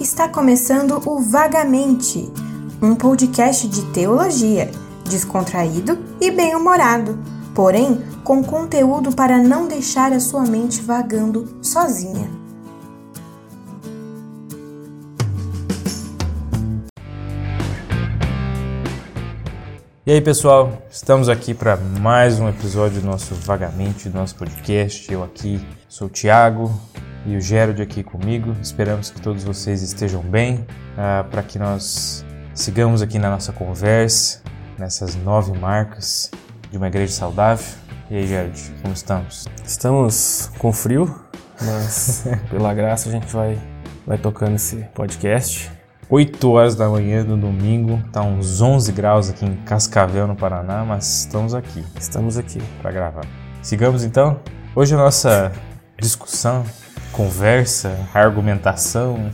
Está começando o Vagamente, um podcast de teologia, descontraído e bem-humorado, porém com conteúdo para não deixar a sua mente vagando sozinha. E aí pessoal, estamos aqui para mais um episódio do nosso Vagamente, do nosso podcast. Eu aqui sou o Thiago e o Gerald aqui comigo. Esperamos que todos vocês estejam bem, uh, para que nós sigamos aqui na nossa conversa, nessas nove marcas de uma igreja saudável. E aí, Gerald, como estamos? Estamos com frio, mas pela graça a gente vai, vai tocando esse podcast. 8 horas da manhã do domingo, tá uns 11 graus aqui em Cascavel, no Paraná, mas estamos aqui. Estamos aqui para gravar. Sigamos então. Hoje a nossa discussão, conversa, argumentação,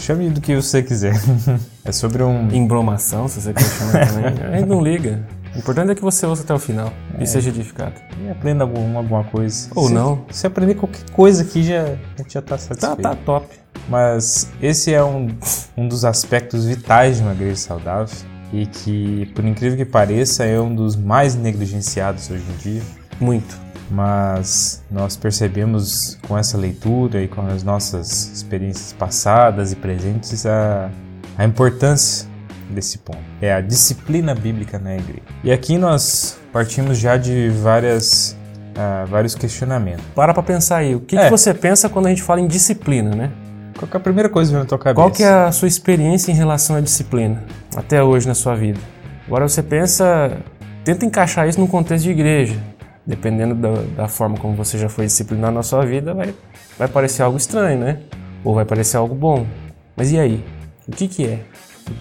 chame do que você quiser. é sobre um. Embromação, se você quer chamar também. A gente não liga. O importante é que você ouça até o final é. e seja edificado. E aprenda alguma, alguma coisa. Ou se, não. Se aprender qualquer coisa aqui, já, já tá satisfeito. Tá, tá top. Mas esse é um, um dos aspectos vitais de uma igreja saudável e que, por incrível que pareça, é um dos mais negligenciados hoje em dia. Muito. Mas nós percebemos com essa leitura e com as nossas experiências passadas e presentes a, a importância desse ponto. É a disciplina bíblica na igreja. E aqui nós partimos já de várias, uh, vários questionamentos. Para para pensar aí, o que, é. que você pensa quando a gente fala em disciplina, né? Qual é a primeira coisa que vem na tua cabeça? Qual que é a sua experiência em relação à disciplina até hoje na sua vida? Agora você pensa, tenta encaixar isso no contexto de igreja. Dependendo da, da forma como você já foi disciplinado na sua vida, vai, vai parecer algo estranho, né? Ou vai parecer algo bom. Mas e aí? O que que é?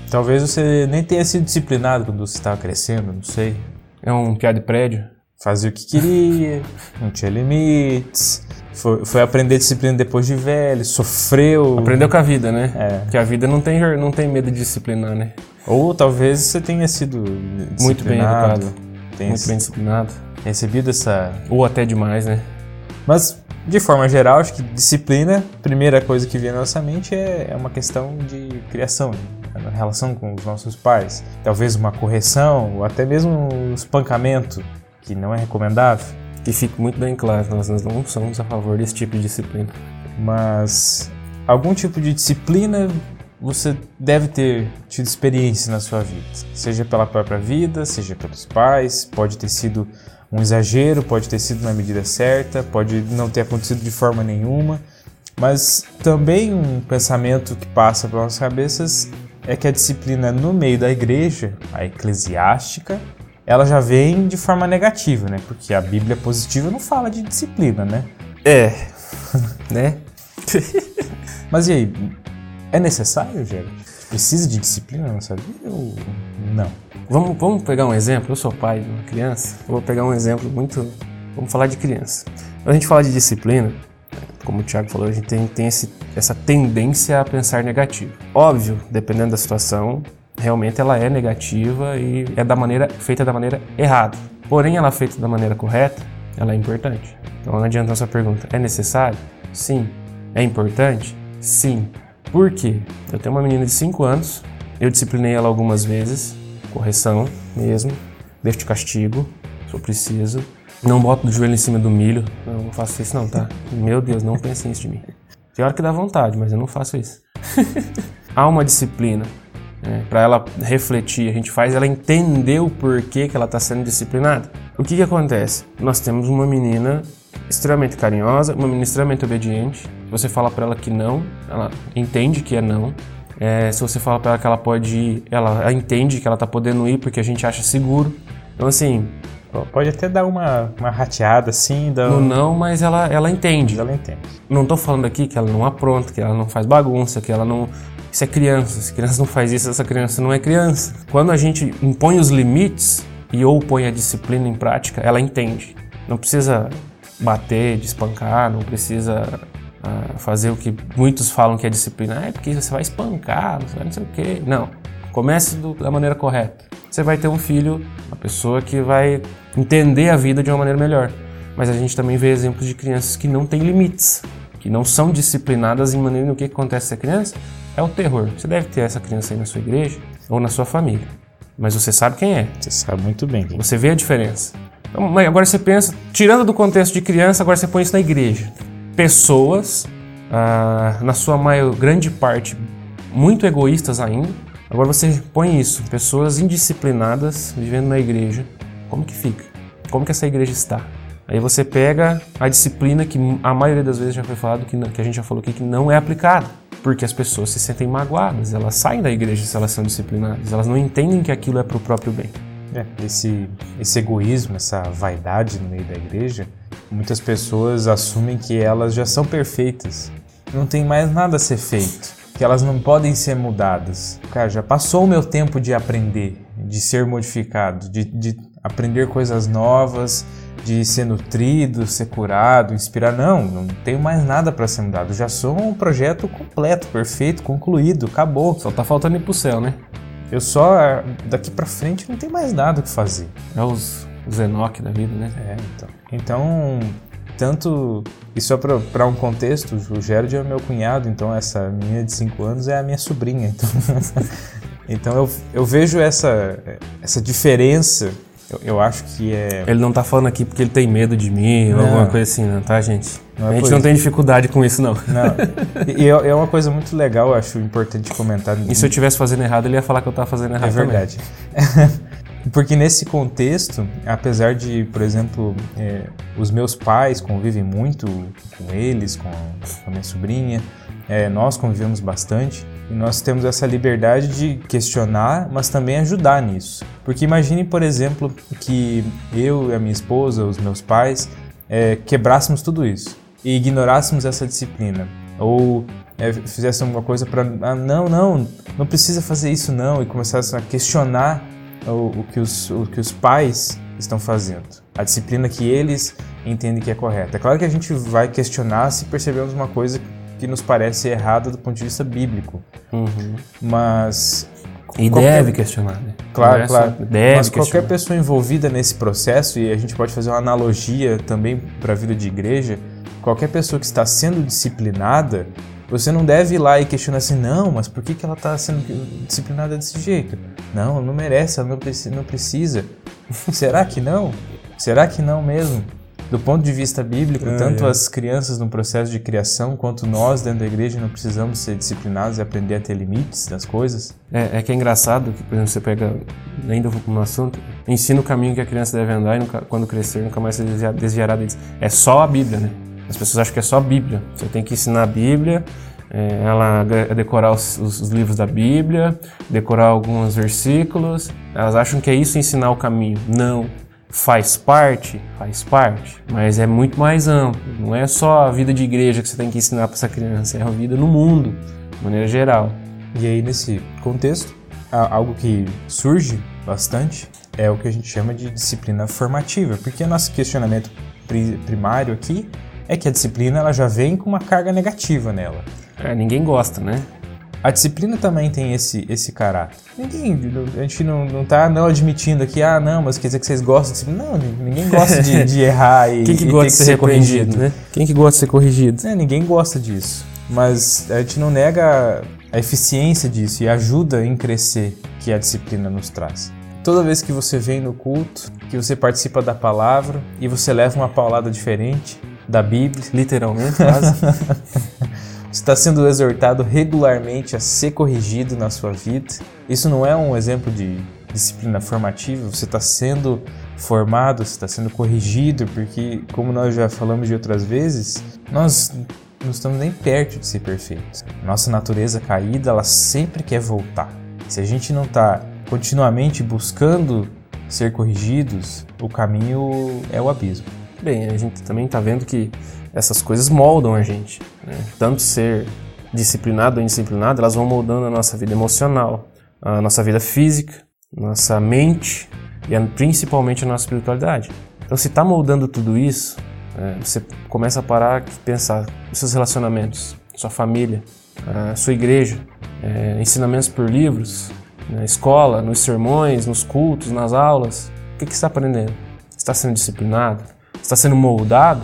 Talvez você nem tenha sido disciplinado quando você estava crescendo, não sei. É um piada de prédio? Fazia o que queria, não tinha limites, foi, foi, aprender disciplina depois de velho, sofreu. Aprendeu com a vida, né? É. Porque a vida não tem, não tem medo de disciplinar, né? Ou talvez você tenha sido muito bem educado, muito bem disciplinado, recebido essa. Ou até demais, né? Mas de forma geral, acho que disciplina, primeira coisa que vem na nossa mente é, é uma questão de criação, né? na relação com os nossos pais. Talvez uma correção, ou até mesmo um espancamento, que não é recomendável. Que fique muito bem claro, nós não somos a favor desse tipo de disciplina. Mas algum tipo de disciplina você deve ter tido experiência na sua vida, seja pela própria vida, seja pelos pais, pode ter sido um exagero, pode ter sido na medida certa, pode não ter acontecido de forma nenhuma, mas também um pensamento que passa pelas nossas cabeças é que a disciplina no meio da igreja, a eclesiástica, ela já vem de forma negativa, né? Porque a Bíblia positiva não fala de disciplina, né? É, né? Mas e aí, é necessário, Gênero? Precisa de disciplina na nossa vida ou não? Vamos, vamos pegar um exemplo. Eu sou pai de uma criança. Vou pegar um exemplo muito. Vamos falar de criança. Quando a gente fala de disciplina, como o Thiago falou, a gente tem, tem esse, essa tendência a pensar negativo. Óbvio, dependendo da situação, realmente ela é negativa e é da maneira feita da maneira errada. Porém, ela é feita da maneira correta, ela é importante. Então não adianta essa pergunta. É necessário? Sim. É importante? Sim. Por quê? Eu tenho uma menina de 5 anos, eu disciplinei ela algumas vezes, correção mesmo, deixo de castigo, se eu preciso. Não boto o joelho em cima do milho, não, não faço isso não, tá? Meu Deus, não pense nisso de mim. Tem hora que dá vontade, mas eu não faço isso. Há uma disciplina, né, para ela refletir, a gente faz ela entender o porquê que ela está sendo disciplinada. O que, que acontece? Nós temos uma menina extremamente carinhosa, uma menina extremamente obediente. Você fala para ela que não, ela entende que é não. É, se você fala para ela que ela pode ir, ela, entende que ela está podendo ir porque a gente acha seguro. Então assim, Pode até dar uma, uma rateada assim. Dar... No não, mas ela, ela entende. Ela entende. Não estou falando aqui que ela não apronta, que ela não faz bagunça, que ela não, isso é criança. Se criança não faz isso, essa criança não é criança. Quando a gente impõe os limites e ou põe a disciplina em prática, ela entende. Não precisa bater, despancar, não precisa uh, fazer o que muitos falam que é disciplina. Ah, é porque você vai espancar, você vai não sei o quê. Não. Comece do, da maneira correta. Você vai ter um filho, uma pessoa que vai entender a vida de uma maneira melhor. Mas a gente também vê exemplos de crianças que não têm limites, que não são disciplinadas em maneira no que acontece com a criança é o terror. Você deve ter essa criança aí na sua igreja ou na sua família, mas você sabe quem é. Você sabe muito bem. Você vê a diferença. Então, agora você pensa, tirando do contexto de criança, agora você põe isso na igreja. Pessoas, ah, na sua maior grande parte, muito egoístas ainda. Agora você põe isso, pessoas indisciplinadas vivendo na igreja. Como que fica? Como que essa igreja está? Aí você pega a disciplina que a maioria das vezes já foi falado, que, que a gente já falou aqui, que não é aplicada. Porque as pessoas se sentem magoadas, elas saem da igreja se elas são disciplinadas, elas não entendem que aquilo é para o próprio bem. É, esse, esse egoísmo, essa vaidade no meio da igreja, muitas pessoas assumem que elas já são perfeitas, não tem mais nada a ser feito, que elas não podem ser mudadas. Cara, já passou o meu tempo de aprender, de ser modificado, de, de aprender coisas novas, de ser nutrido, ser curado, inspirar. Não, não tenho mais nada para ser mudado. Já sou um projeto completo, perfeito, concluído, acabou. Só tá faltando ir pro céu, né? Eu só, daqui para frente, não tem mais nada o que fazer. É os, os Enoch da vida, né? É, então. Então, tanto. Isso é para um contexto, o Gerard é meu cunhado, então essa menina de 5 anos é a minha sobrinha. Então, então eu, eu vejo essa, essa diferença eu, eu, acho que é. Ele não tá falando aqui porque ele tem medo de mim não. ou alguma coisa assim, não, tá, gente? Não é a gente não isso. tem dificuldade com isso, não. Não. E, e é, é uma coisa muito legal, eu acho importante comentar. E se eu estivesse fazendo errado, ele ia falar que eu tava fazendo errado. É verdade. Porque nesse contexto, apesar de, por exemplo, é, os meus pais convivem muito com eles, com a minha sobrinha, é, nós convivemos bastante e nós temos essa liberdade de questionar, mas também ajudar nisso. Porque imagine, por exemplo, que eu e a minha esposa, os meus pais, é, quebrássemos tudo isso e ignorássemos essa disciplina. Ou é, fizéssemos alguma coisa para. Ah, não, não, não precisa fazer isso não, e começassem a questionar o, o, que os, o que os pais estão fazendo, a disciplina que eles entendem que é correta. É claro que a gente vai questionar se percebemos uma coisa que nos parece errada do ponto de vista bíblico. Uhum. Mas. E qualquer... deve questionar, né? Claro, claro. Deve Mas questionar. qualquer pessoa envolvida nesse processo, e a gente pode fazer uma analogia também para a vida de igreja, qualquer pessoa que está sendo disciplinada, você não deve ir lá e questionar assim, não, mas por que, que ela está sendo disciplinada desse jeito? Não, não merece, ela não precisa. Será que não? Será que não mesmo? Do ponto de vista bíblico, ah, tanto é. as crianças no processo de criação, quanto nós dentro da igreja não precisamos ser disciplinados e aprender a ter limites das coisas. É, é que é engraçado que, por exemplo, você pega, ainda no assunto, ensina o caminho que a criança deve andar e nunca, quando crescer nunca mais se desviará deles. É só a Bíblia, né? As pessoas acham que é só a Bíblia. Você tem que ensinar a Bíblia, é, ela decorar os, os, os, livros da Bíblia, decorar alguns versículos. Elas acham que é isso ensinar o caminho. Não. Faz parte? Faz parte. Mas é muito mais amplo. Não é só a vida de igreja que você tem que ensinar para essa criança, é a vida no mundo, de maneira geral. E aí, nesse contexto, algo que surge bastante é o que a gente chama de disciplina formativa, porque nosso questionamento primário aqui é que a disciplina ela já vem com uma carga negativa nela. É, ninguém gosta, né? A disciplina também tem esse, esse caráter. Ninguém, a gente não, não tá não admitindo aqui, ah, não, mas quer dizer que vocês gostam de disciplina. Não, ninguém gosta de, de errar e, Quem que e gosta de ser, ser corrigido, né? Quem que gosta de ser corrigido? É, ninguém gosta disso. Mas a gente não nega a eficiência disso e ajuda em crescer que a disciplina nos traz. Toda vez que você vem no culto, que você participa da palavra e você leva uma paulada diferente da Bíblia, literalmente, quase. está sendo exortado regularmente a ser corrigido na sua vida. Isso não é um exemplo de disciplina formativa, você está sendo formado, você está sendo corrigido, porque, como nós já falamos de outras vezes, nós não estamos nem perto de ser perfeitos. Nossa natureza caída, ela sempre quer voltar. Se a gente não está continuamente buscando ser corrigidos, o caminho é o abismo. Bem, a gente também está vendo que essas coisas moldam a gente. Né? Tanto ser disciplinado ou indisciplinado, elas vão moldando a nossa vida emocional, a nossa vida física, nossa mente e principalmente a nossa espiritualidade. Então, se está moldando tudo isso, é, você começa a parar e pensar nos seus relacionamentos, sua família, a sua igreja, é, ensinamentos por livros, na escola, nos sermões, nos cultos, nas aulas. O que, que você está aprendendo? Está sendo disciplinado? Está sendo moldado?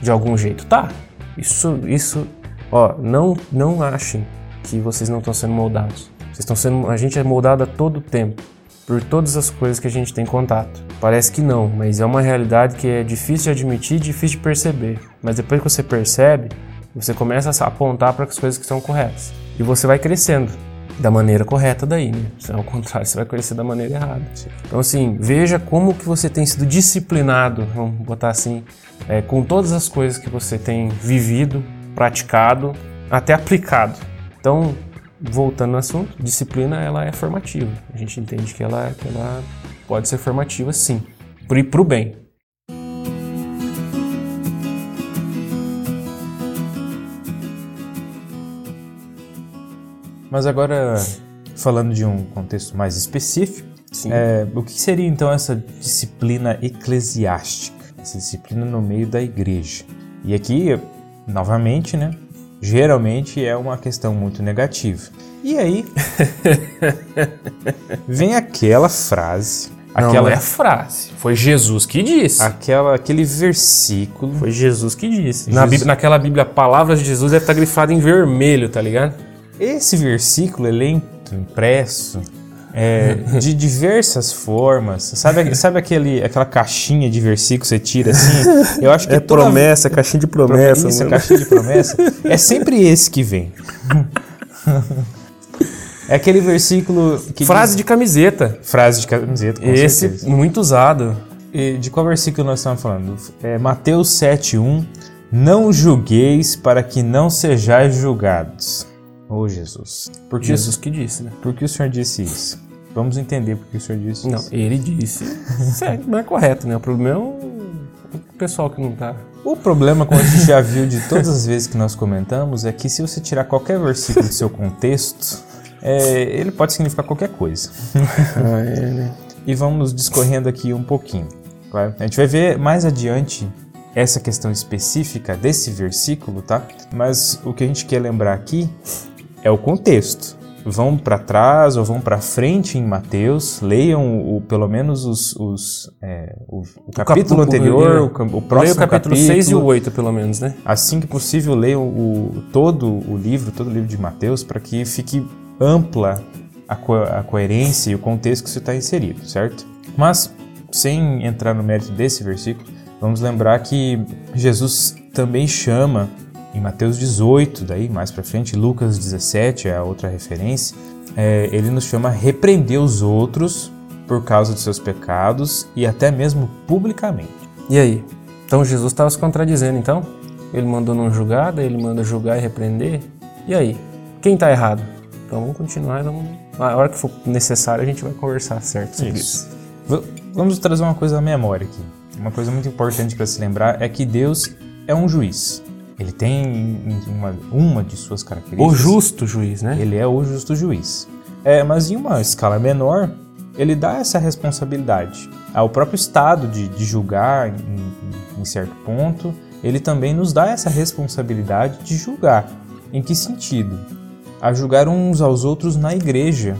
de algum jeito. Tá, isso, isso, ó, não, não achem que vocês não estão sendo moldados. Vocês estão sendo, a gente é moldado a todo tempo por todas as coisas que a gente tem contato. Parece que não, mas é uma realidade que é difícil de admitir, difícil de perceber. Mas depois que você percebe, você começa a apontar para as coisas que são corretas. E você vai crescendo da maneira correta daí, né? Ao contrário, você vai crescer da maneira errada. Então assim, veja como que você tem sido disciplinado, vamos botar assim, é, com todas as coisas que você tem vivido, praticado, até aplicado. Então, voltando ao assunto, disciplina ela é formativa. A gente entende que ela, que ela pode ser formativa sim, para o bem. Mas agora, falando de um contexto mais específico, é, o que seria então essa disciplina eclesiástica? Essa disciplina no meio da igreja? E aqui, novamente, né? Geralmente é uma questão muito negativa. E aí vem aquela frase. Não, Aquela, não é frase. Foi Jesus que disse. aquela, aquele versículo. Foi Jesus que disse. Jesus- Na Bíblia- naquela Bíblia, palavras de Jesus deve estar grifado em vermelho, tá ligado? Esse versículo é lento, impresso, é, de diversas formas. Sabe, sabe aquele, aquela caixinha de versículo que você tira assim? Eu acho que toda- caixinha de Isso, a caixinha de promessa. É sempre esse que vem. É aquele versículo que Frase diz- de camiseta. frase de camiseta, com Esse, certeza. muito usado. E de qual versículo nós estamos falando? É Mateus 7:1. Não julgueis para que não sejais julgados. Ô Jesus. Por que, Jesus que disse, né? por que o Senhor disse isso? Vamos entender por que o Senhor disse Não, isso. ele disse. Isso é- não é correto, né? O problema é o o pessoal que não tá. O problema, como a gente já viu de todas as vezes que nós comentamos, é que se você tirar qualquer versículo do seu contexto, é, ele pode significar qualquer coisa. Ah, é, né? E vamos discorrendo aqui um pouquinho. Claro. A gente vai ver mais adiante essa questão específica desse versículo, tá? Mas o que a gente quer lembrar aqui é o contexto. Vão para trás ou vão para frente em Mateus, leiam o, pelo menos os, os, é, o, o capítulo anterior, o- o, Leia próximo o capítulo 6 e o 8, pelo menos, né? Assim que possível, leiam o, todo o livro, todo o livro de Mateus, para que fique ampla a, co- a coerência e o contexto que isso está inserido, certo? Mas, sem entrar no mérito desse versículo, vamos lembrar que Jesus também chama, em Mateus 18, daí mais para frente, Lucas 17 é a outra referência, é, ele nos chama a repreender os outros por causa de seus pecados e até mesmo publicamente. E aí? Então Jesus estava se contradizendo, então? Ele mandou não julgar, daí ele manda julgar e repreender. E aí? Quem está errado? Então vamos continuar, vamos... a hora que for necessário a gente vai conversar certo sobre isso. V- Vamos trazer uma coisa à memória aqui. Uma coisa muito importante para se lembrar é que Deus é um juiz. Ele tem uma, uma de suas características. O justo juiz, né? Ele é o justo juiz. É, mas em uma escala menor, ele dá essa responsabilidade ao próprio Estado de, de julgar em, em- certo ponto. Ele também nos dá essa responsabilidade de julgar. Em que sentido? A julgar uns aos outros na igreja,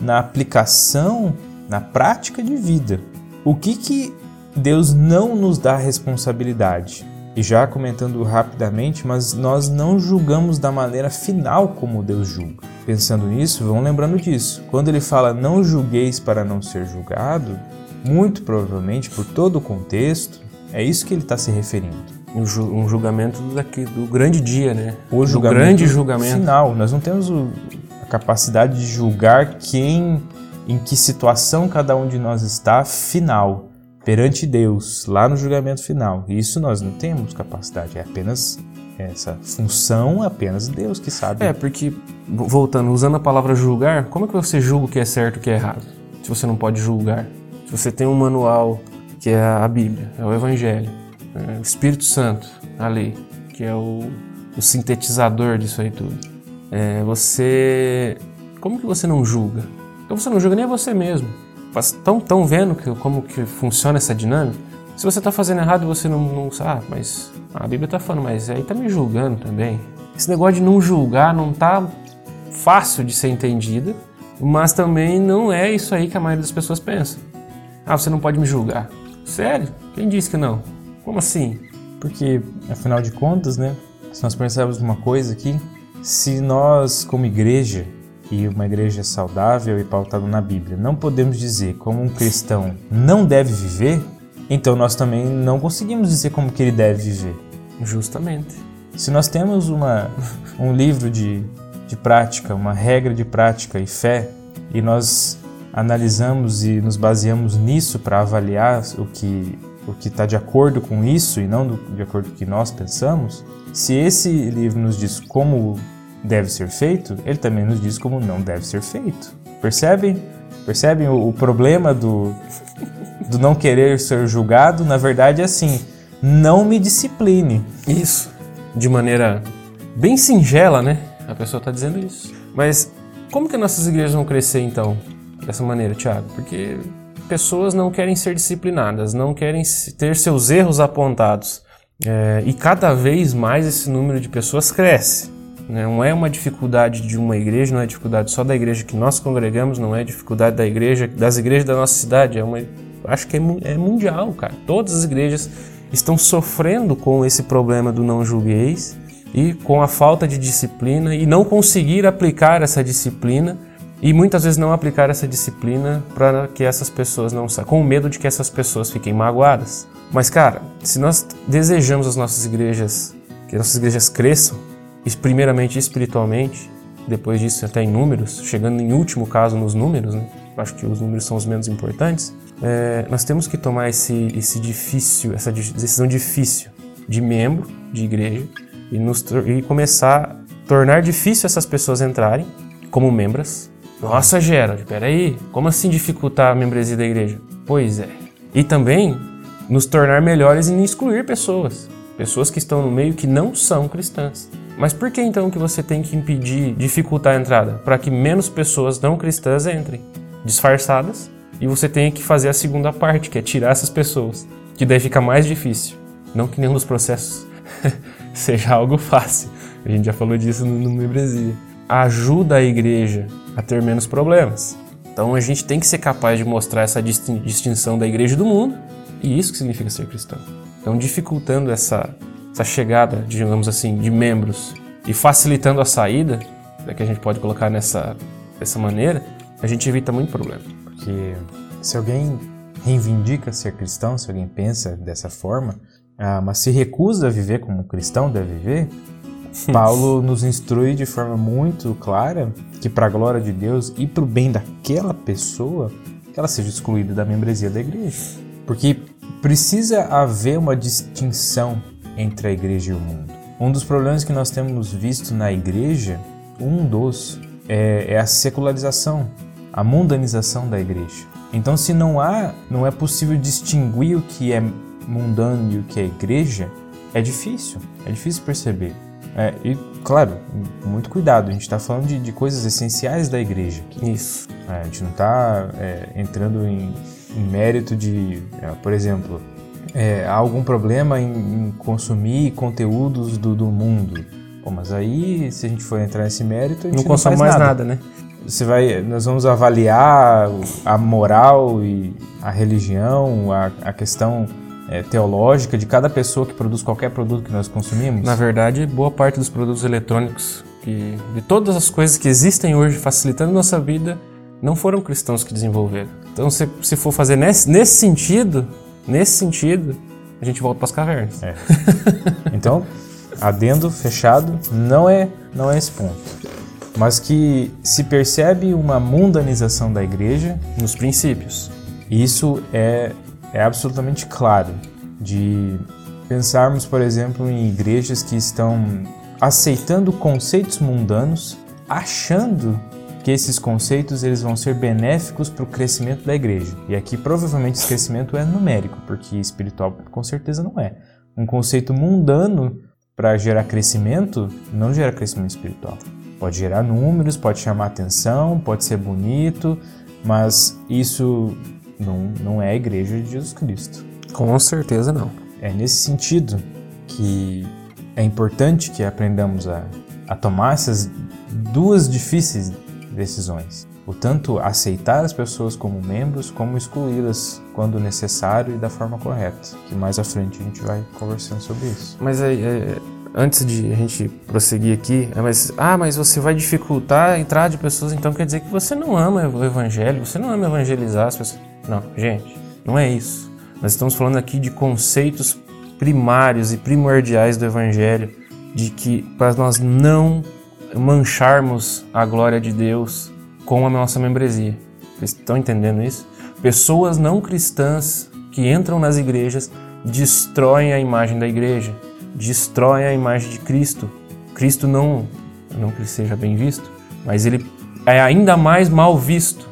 na aplicação, na prática de vida. O que que Deus não nos dá responsabilidade? E já comentando rapidamente, mas nós não julgamos da maneira final como Deus julga. Pensando nisso, vão lembrando disso. Quando ele fala não julgueis para não ser julgado, muito provavelmente por todo o contexto, é isso que ele está se referindo. Um, ju- um julgamento daqui, do grande dia, né? O Do julgamento grande julgamento. final. Nós não temos o- a capacidade de julgar quem, em que situação cada um de nós está final perante Deus, lá no julgamento final. Isso nós não temos capacidade. É apenas essa função, apenas Deus que sabe. É, porque, vo- voltando, usando a palavra julgar, como é que você julga o que é certo e o que é errado? Se você não pode julgar. Se você tem um manual, que é a Bíblia, é o Evangelho, é o Espírito Santo, a lei, que é o, o sintetizador disso aí tudo. É, você... Como que você não julga? Então você não julga nem a você mesmo. Estão tão vendo que, como que funciona essa dinâmica? Se você está fazendo errado você não, não sabe, ah, mas a Bíblia está falando, mas aí está me julgando também. Esse negócio de não julgar não tá fácil de ser entendida, mas também não é isso aí que a maioria das pessoas pensa. Ah, você não pode me julgar. Sério? Quem disse que não? Como assim? Porque, afinal de contas, né, se nós percebemos uma coisa aqui, se nós, como igreja, e uma igreja saudável e pautada na Bíblia, não podemos dizer como um cristão não deve viver, então nós também não conseguimos dizer como que ele deve viver. Justamente. Se nós temos uma, um livro de, de prática, uma regra de prática e fé, e nós analisamos e nos baseamos nisso para avaliar o que o que está de acordo com isso e não do, de acordo com o que nós pensamos, se esse livro nos diz como deve ser feito, ele também nos diz como não deve ser feito. Percebem? Percebem o, o problema do, do não querer ser julgado? Na verdade é assim, não me discipline. Isso. De maneira bem singela, né? A pessoa está dizendo isso. Mas como que nossas igrejas vão crescer então? Dessa maneira, Tiago? Porque pessoas não querem ser disciplinadas, não querem ter seus erros apontados. É, e cada vez mais esse número de pessoas cresce. Né? Não é uma dificuldade de uma igreja, não é dificuldade só da igreja que nós congregamos, não é dificuldade da igreja, das igrejas da nossa cidade. É uma, acho que é, é mundial, cara. Todas as igrejas estão sofrendo com esse problema do não julgueis e com a falta de disciplina e não conseguir aplicar essa disciplina e muitas vezes não aplicar essa disciplina para que essas pessoas não saiam, com medo de que essas pessoas fiquem magoadas. Mas cara, se nós desejamos as nossas igrejas, que nossas igrejas cresçam, primeiramente espiritualmente, depois disso até em números, chegando em último caso nos números, né? acho que os números são os menos importantes, é, nós temos que tomar esse, esse difícil, essa decisão difícil de membro de igreja e, nos, e começar a tornar difícil essas pessoas entrarem como membros. Nossa, Gerald, peraí, como assim dificultar a membresia da igreja? Pois é. E também nos tornar melhores em excluir pessoas, pessoas que estão no meio que não são cristãs. Mas por que então que você tem que impedir, dificultar a entrada? Para que menos pessoas não cristãs entrem, disfarçadas, e você tenha que fazer a segunda parte, que é tirar essas pessoas, que daí fica mais difícil. Não que nenhum dos processos seja algo fácil. A gente já falou disso no, no membresia. Ajuda a igreja a ter menos problemas. Então a gente tem que ser capaz de mostrar essa distinção da igreja do mundo, e isso que significa ser cristão. Então, dificultando essa essa chegada, digamos assim, de membros e facilitando a saída, né, que a gente pode colocar nessa, dessa maneira, a gente evita muito problema. Porque se alguém reivindica ser cristão, se alguém pensa dessa forma, ah, mas se recusa a viver como um cristão deve viver, Paulo nos instrui de forma muito clara que, para a glória de Deus e para o bem daquela pessoa, ela seja excluída da membresia da igreja. Porque precisa haver uma distinção entre a igreja e o mundo. Um dos problemas que nós temos visto na igreja, um dos, é, é a secularização, a mundanização da igreja. Então, se não há, não é possível distinguir o que é mundano e o que é igreja, é difícil, é difícil perceber. É, e, claro, muito cuidado, a gente está falando de, de, coisas essenciais da igreja. Isso. É, a gente não está é, entrando em, em, mérito de, é, por exemplo, é, há algum problema em, em consumir conteúdos do, do mundo. Pô, mas aí, se a gente for entrar nesse mérito, a gente não, não consome mais nada. nada, né? Você vai, nós vamos avaliar a moral e a religião, a, a questão é, teológica de cada pessoa que produz qualquer produto que nós consumimos? Na verdade, boa parte dos produtos eletrônicos, que, de todas as coisas que existem hoje facilitando nossa vida, não foram cristãos que desenvolveram. Então, se, se for fazer nesse, nesse sentido, Nesse sentido, a gente volta para as cavernas. É. Então, adendo fechado, não é, não é esse ponto. Mas que se percebe uma mundanização da igreja nos princípios. Isso é, é absolutamente claro. De pensarmos, por exemplo, em igrejas que estão aceitando conceitos mundanos, achando que esses conceitos eles vão ser benéficos para o crescimento da igreja. E aqui provavelmente esse crescimento é numérico, porque espiritual com certeza não é. Um conceito mundano para gerar crescimento não gera crescimento espiritual. Pode gerar números, pode chamar atenção, pode ser bonito, mas isso não, não é a igreja de Jesus Cristo. Com certeza não. É nesse sentido que é importante que aprendamos a, a tomar essas duas difíceis decisões. O tanto aceitar as pessoas como membros, como excluí-las quando necessário e da forma correta. Que mais à frente a gente vai conversando sobre isso. Mas é, é, antes de a gente prosseguir aqui, é, mas, ah, mas você vai dificultar a entrada de pessoas, então quer dizer que você não ama o evangelho, você não ama evangelizar as pessoas. Não, gente, não é isso. Nós estamos falando aqui de conceitos primários e primordiais do evangelho, de que para nós não mancharmos a glória de Deus com a nossa membresia. Vocês estão entendendo isso? Pessoas não cristãs que entram nas igrejas destroem a imagem da igreja, destroem a imagem de Cristo. Cristo não, não que ele seja bem visto, mas ele é ainda mais mal visto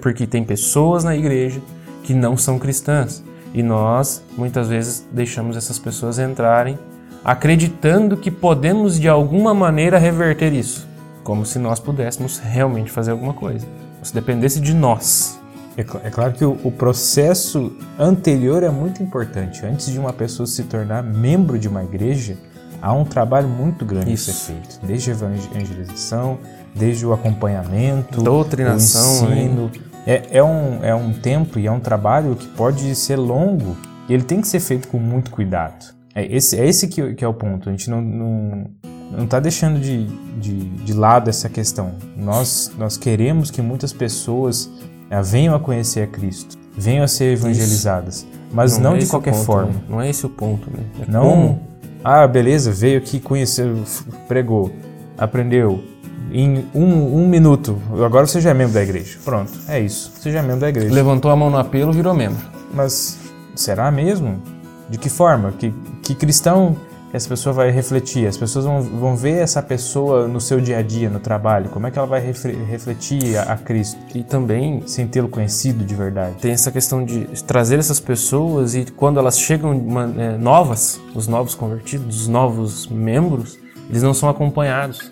porque tem pessoas na igreja que não são cristãs e nós muitas vezes deixamos essas pessoas entrarem acreditando que podemos de alguma maneira reverter isso, como se nós pudéssemos realmente fazer alguma coisa, se dependesse de nós. É, é claro que o, o, processo anterior é muito importante. Antes de uma pessoa se tornar membro de uma igreja, há um trabalho muito grande Isso. a ser feito. Desde a evangelização, desde o acompanhamento, doutrinação, o ensino. É, é, um, é um tempo e é um trabalho que pode ser longo e ele tem que ser feito com muito cuidado. É esse, é esse que, que é o ponto. A gente não, não, não está deixando de, de, de lado essa questão. Nós, nós queremos que muitas pessoas é, venham a conhecer a Cristo, venham a ser evangelizadas, Isso. mas não, não é de qualquer ponto, forma. Né? Não é esse o ponto, né? É não, como? ah, beleza, veio aqui, conheceu, pregou, aprendeu. Em um, um minuto, agora você já é membro da igreja. Pronto, é isso. Você já é membro da igreja. Levantou a mão no apelo, virou membro. Mas será mesmo? De que forma? Que, que cristão essa pessoa vai refletir? As pessoas vão, vão ver essa pessoa no seu dia a dia, no trabalho. Como é que ela vai refletir a, a Cristo? E também, sem tê-lo conhecido de verdade. Tem essa questão de trazer essas pessoas e quando elas chegam uma, é, novas, os novos convertidos, os novos membros, eles não são acompanhados.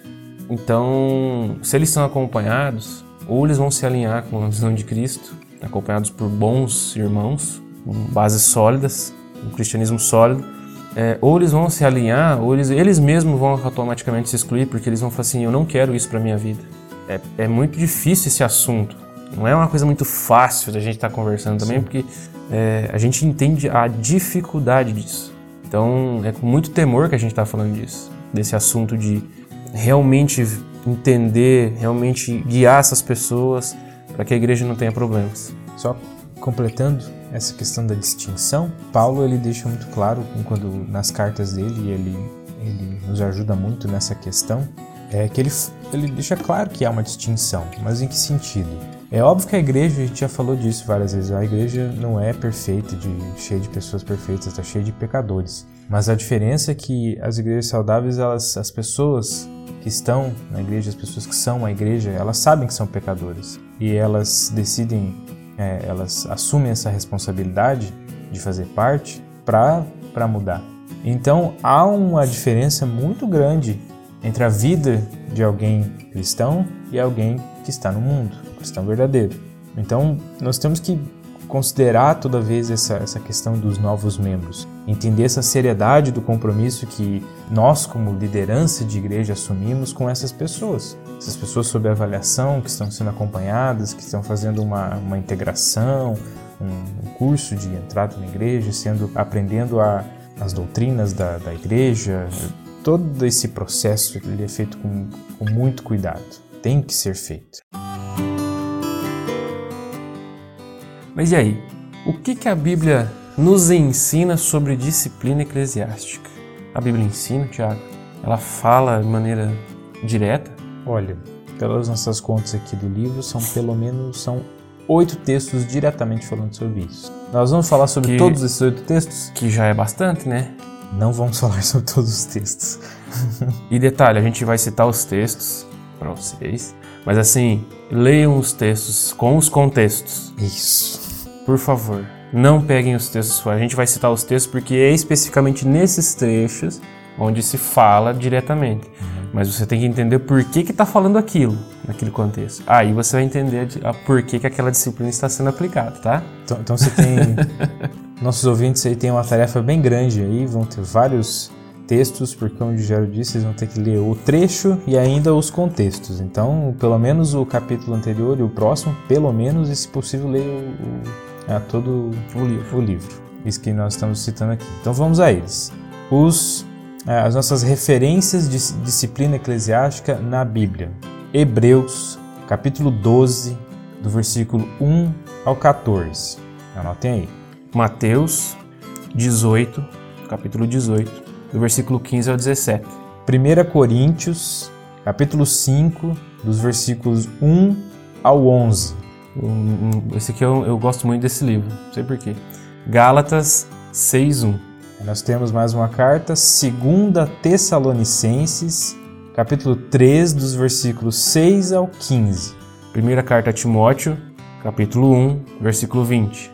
Então, se eles são acompanhados, ou eles vão se alinhar com a visão de Cristo, acompanhados por bons irmãos, com bases sólidas, um cristianismo sólido, é, ou eles vão se alinhar, ou eles, eles mesmos vão automaticamente se excluir, porque eles vão falar assim: eu não quero isso para minha vida. É, é, muito difícil esse assunto. Não é uma coisa muito fácil da gente estar tá conversando também, Sim. porque é, a gente entende a dificuldade disso. Então é com muito temor que a gente está falando disso, desse assunto de realmente entender, realmente guiar essas pessoas para que a igreja não tenha problemas. Só completando essa questão da distinção, Paulo ele deixa muito claro quando nas cartas dele ele ele nos ajuda muito nessa questão é que ele ele deixa claro que há uma distinção, mas em que sentido? É óbvio que a igreja, a gente já falou disso várias vezes, a igreja não é perfeita, de, cheia de pessoas perfeitas, está cheia de pecadores. Mas a diferença é que as igrejas saudáveis, elas, as pessoas que estão na igreja, as pessoas que são a igreja, elas sabem que são pecadores e elas decidem é, elas assumem essa responsabilidade de fazer parte para mudar. Então há uma diferença muito grande entre a vida de alguém cristão e alguém que está no mundo, cristão verdadeiro. Então nós temos que considerar toda vez essa, essa questão dos novos membros, entender essa seriedade do compromisso que nós, como liderança de igreja, assumimos com essas pessoas essas pessoas sob avaliação, que estão sendo acompanhadas, que estão fazendo uma, uma integração, um, um curso de entrada na igreja, sendo aprendendo a, as doutrinas da, da igreja. Todo esse processo ele é feito com, com muito cuidado. Tem que ser feito. Mas e aí? O que, que a Bíblia nos ensina sobre disciplina eclesiástica? A Bíblia ensina, Tiago? Ela fala de maneira direta Olha, pelas nossas contas aqui do livro, são pelo menos são oito textos diretamente falando sobre isso. Nós vamos falar sobre que, todos esses oito textos? Que já é bastante, né? Não vamos falar sobre todos os textos. e detalhe, a gente vai citar os textos para vocês, mas assim, leiam os textos com os contextos. Isso. Por favor, não peguem os textos fora. A gente vai citar os textos porque é especificamente nesses trechos onde se fala diretamente. Uhum mas você tem que entender por que está falando aquilo naquele contexto. Aí você vai entender a por que, que aquela disciplina está sendo aplicada, tá? Então, então você tem. nossos ouvintes aí têm uma tarefa bem grande aí, vão ter vários textos, porque como o Gero disse, eles vão ter que ler o trecho e ainda os contextos. Então, pelo menos o capítulo anterior e o próximo, pelo menos, e se possível, ler o, o, todo o livro. o livro. Isso que nós estamos citando aqui. Então vamos a eles. Os é, as nossas referências de disciplina eclesiástica na Bíblia. Hebreus, capítulo 12, do versículo 1 ao 14. Anotem aí. Mateus 18, capítulo 18, do versículo 15 ao 17. 1 Coríntios, capítulo 5, dos versículos 1 ao 11. Esse aqui eu, eu gosto muito desse livro, não sei porquê. Gálatas 6.1 Nós temos mais uma carta, 2 Tessalonicenses, capítulo 3, dos versículos 6 ao 15. Primeira carta a Timóteo, capítulo 1, versículo 20.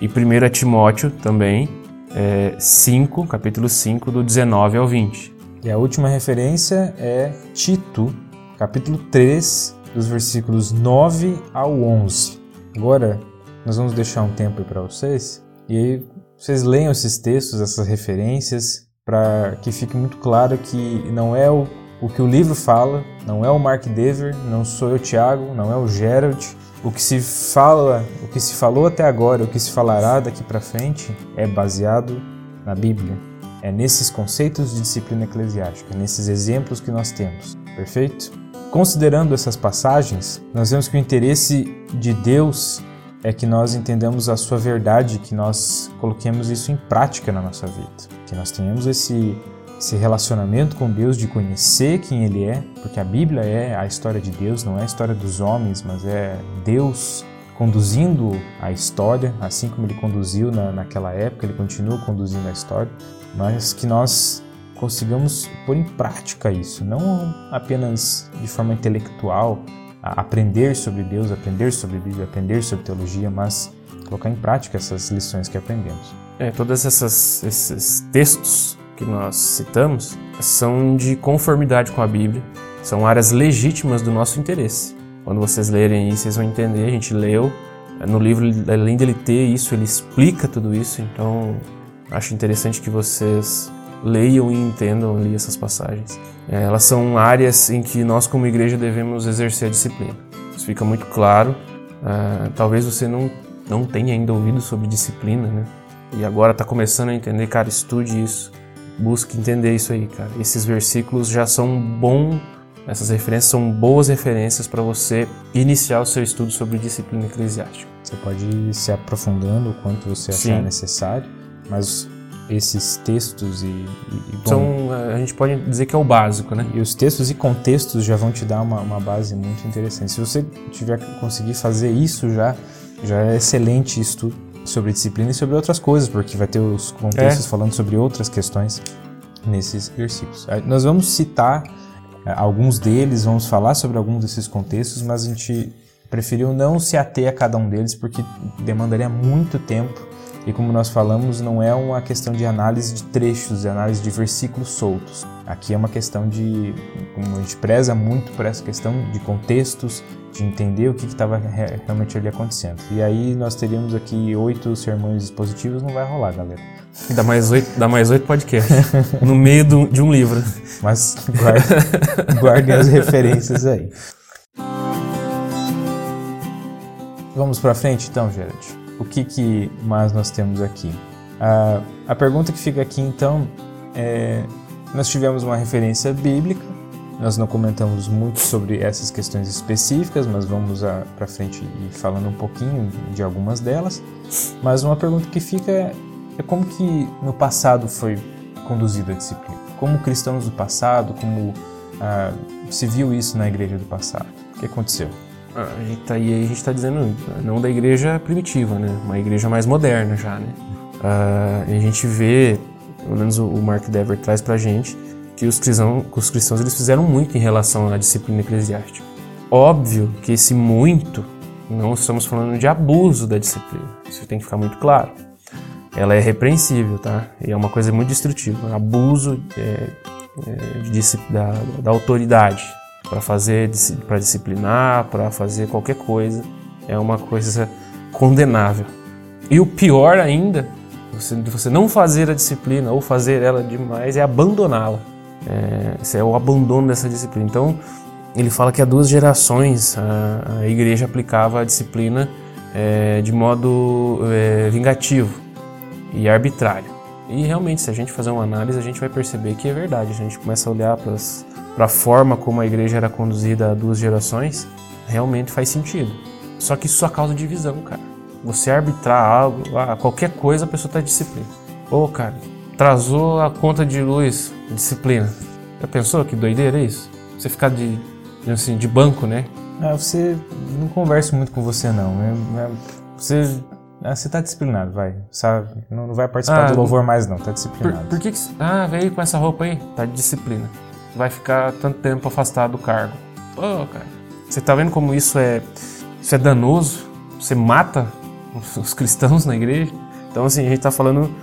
E 1 Timóteo também, é, 5, capítulo 5, do 19 ao 20. E a última referência é Tito, capítulo 3, dos versículos 9 ao 11. Agora, nós vamos deixar um tempo para vocês e aí vocês leiam esses textos, essas referências, para que fique muito claro que não é o, o que o livro fala, não é o Mark Dever, não sou eu, Tiago, não é o Gerald. O que se fala, o que se falou até agora, o que se falará daqui para frente é baseado na Bíblia. É nesses conceitos de disciplina eclesiástica, nesses exemplos que nós temos. Perfeito? Considerando essas passagens, nós vemos que o interesse de Deus é que nós entendamos a sua verdade, que nós coloquemos isso em prática na nossa vida, que nós tenhamos esse, esse relacionamento com Deus de conhecer quem Ele é, porque a Bíblia é a história de Deus, não é a história dos homens, mas é Deus conduzindo a história, assim como Ele conduziu na, naquela época, Ele continua conduzindo a história, mas que nós consigamos pôr em prática isso, não apenas de forma intelectual, aprender sobre Deus, aprender sobre Bíblia, aprender sobre teologia, mas colocar em prática essas lições que aprendemos. É, todos esses textos que nós citamos são de conformidade com a Bíblia, são áreas legítimas do nosso interesse. Quando vocês lerem aí, vocês vão entender, a gente leu, no livro, além dele ter isso, ele explica tudo isso, então acho interessante que vocês leiam e entendam ali essas passagens. É, elas são áreas em que nós, como igreja, devemos exercer a disciplina. Isso fica muito claro. Uh, talvez você não, não tenha ainda ouvido sobre disciplina, né? E agora está começando a entender, cara, estude isso. Busque entender isso aí, cara. Esses versículos já são bom, essas referências são boas referências para você iniciar o seu estudo sobre disciplina eclesiástica. Você pode ir se aprofundando o quanto você achar Sim. necessário, mas esses textos e, e bom, São, a gente pode dizer que é o básico, né? E os textos e contextos já vão te dar uma, uma base muito interessante. Se você tiver conseguir fazer isso já, já é excelente estudo sobre disciplina e sobre outras coisas, porque vai ter os contextos é. falando sobre outras questões nesses versículos. Nós vamos citar é, alguns deles, vamos falar sobre alguns desses contextos, mas a gente preferiu não se ater a cada um deles porque demandaria muito tempo e como nós falamos, não é uma questão de análise de trechos, de análise de versículos soltos. Aqui é uma questão de, como a gente preza muito por essa questão de contextos, de entender o que estava realmente ali acontecendo. E aí nós teríamos aqui oito sermões expositivos, não vai rolar, galera. Dá mais oito, dá mais oito podcasts no meio do, de um livro. Mas guardem, guardem as referências aí. Vamos para frente então, Gerard o que, que mais nós temos aqui? A, a pergunta que fica aqui então é: nós tivemos uma referência bíblica, nós não comentamos muito sobre essas questões específicas, mas vamos para frente e falando um pouquinho de algumas delas. Mas uma pergunta que fica é, é como que no passado foi conduzida a disciplina? Como cristãos do passado, como ah, se viu isso na igreja do passado? O que aconteceu? Ah, gente tá, e aí a gente está dizendo não da igreja primitiva, né? Uma igreja mais moderna já, né? Uh, a gente vê, pelo menos o Mark Dever traz pra gente, que os cristãos, os cristãos eles fizeram muito em relação à disciplina eclesiástica. Óbvio que esse muito, não estamos falando de abuso da disciplina, isso tem que ficar muito claro. Ela é repreensível, tá? E é uma coisa muito destrutiva. Abuso é, é, de, da, da autoridade, para fazer, para disciplinar, para fazer qualquer coisa, é uma coisa condenável. E o pior ainda, você, você não fazer a disciplina ou fazer ela demais é abandoná-la. É, esse é o abandono dessa disciplina. Então, ele fala que há duas gerações a, a igreja aplicava a disciplina é, de modo é, vingativo e arbitrário. E realmente, se a gente fazer uma análise, a gente vai perceber que é verdade. A gente começa a olhar para a forma como a igreja era conduzida há duas gerações, realmente faz sentido. Só que isso só causa divisão, cara. Você arbitrar algo, ah, qualquer coisa, a pessoa está disciplina. Ô, cara, atrasou a conta de luz, disciplina. Já pensou que doideira é isso? Você ficar de, assim, de banco, né? Ah, você não conversa muito com você, não. Né? Você ah, você tá disciplinado, vai. Sabe? Não, vai participar ah, do louvor mais, não. Tá disciplinado. Por, por que, que Ah, veio com essa roupa aí? Tá de disciplina. Vai ficar tanto tempo afastado do cargo. Pô, cara. Você tá vendo como isso é, isso é danoso? Você mata os, os cristãos na igreja? Então, assim, a gente tá falando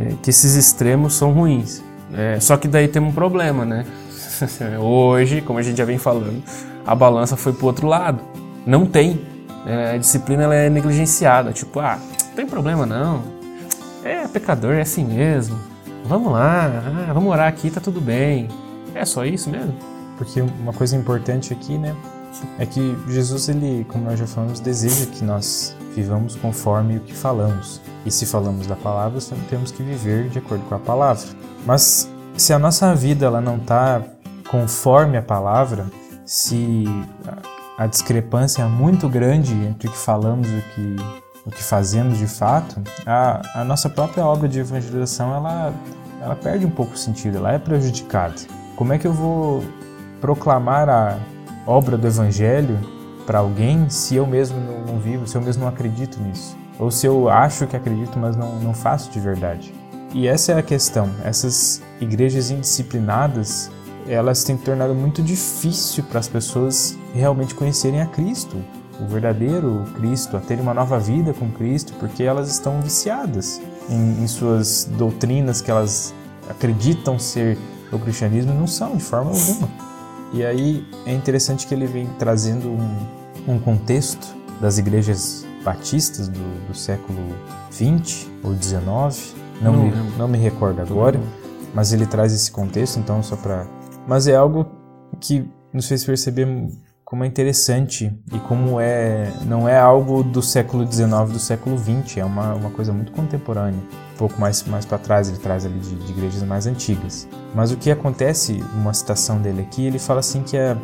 é, que esses extremos são ruins. É, só que daí tem um problema, né? Hoje, como a gente já vem falando, a balança foi pro outro lado. Não tem é, a disciplina ela é negligenciada. Tipo, ah, não tem problema não. É pecador, é assim mesmo. Vamos lá, ah, vamos orar aqui, tá tudo bem. É só isso mesmo? Porque uma coisa importante aqui, né, é que Jesus, ele, como nós já falamos, deseja que nós vivamos conforme o que falamos. E se falamos da palavra, temos que viver de acordo com a palavra. Mas se a nossa vida ela não está conforme a palavra, se a discrepância é muito grande entre o que falamos e o que, o que fazemos de fato, a, a nossa própria obra de evangelização ela, ela perde um pouco o sentido, ela é prejudicada. Como é que eu vou proclamar a obra do evangelho para alguém se eu mesmo não, vivo, se eu mesmo não acredito nisso? Ou se eu acho que acredito, mas não, não faço de verdade? E essa é a questão. Essas igrejas indisciplinadas, elas têm tornado muito difícil para as pessoas realmente conhecerem a Cristo, o verdadeiro Cristo, a terem uma nova vida com Cristo, porque elas estão viciadas em, em suas doutrinas que elas acreditam ser o cristianismo e não são de forma alguma. E aí é interessante que ele vem trazendo um, um contexto das igrejas batistas do, do século 20 ou 19, não, não, me, não me recordo agora, mas ele traz esse contexto, então só para mas é algo que nos fez perceber como é interessante e como é não é algo do século XIX, do século XX, é uma, uma coisa muito contemporânea. Um pouco mais, mais para trás ele traz ali de, de, igrejas mais antigas. Mas o que acontece, uma citação dele aqui, ele fala assim que é,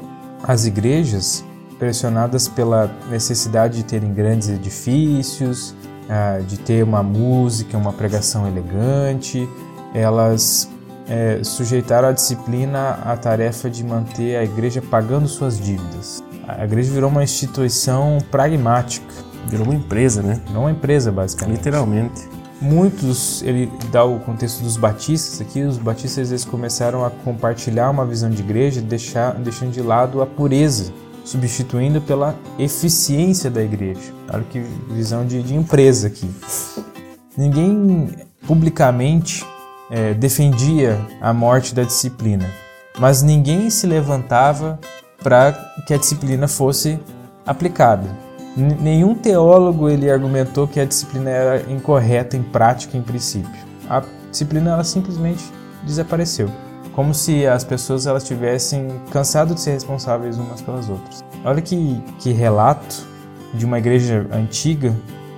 as igrejas, pressionadas pela necessidade de terem grandes edifícios, ah, de ter uma música, uma pregação elegante, elas é, sujeitaram a disciplina à tarefa de manter a igreja pagando suas dívidas. A igreja virou uma instituição pragmática. Virou uma empresa, né? Virou uma empresa, basicamente. Literalmente. Muitos, ele dá o contexto dos batistas aqui, os batistas eles começaram a compartilhar uma visão de igreja, deixar, deixando de lado a pureza, substituindo pela eficiência da igreja. Olha que visão de, de empresa aqui. Ninguém publicamente é, defendia a morte da disciplina, mas ninguém se levantava para que a disciplina fosse aplicada. N nenhum teólogo ele argumentou que a disciplina era incorreta em prática em princípio. A disciplina ela simplesmente desapareceu, como se as pessoas elas tivessem cansado de ser responsáveis umas pelas outras. Olha que, que relato de uma igreja antiga.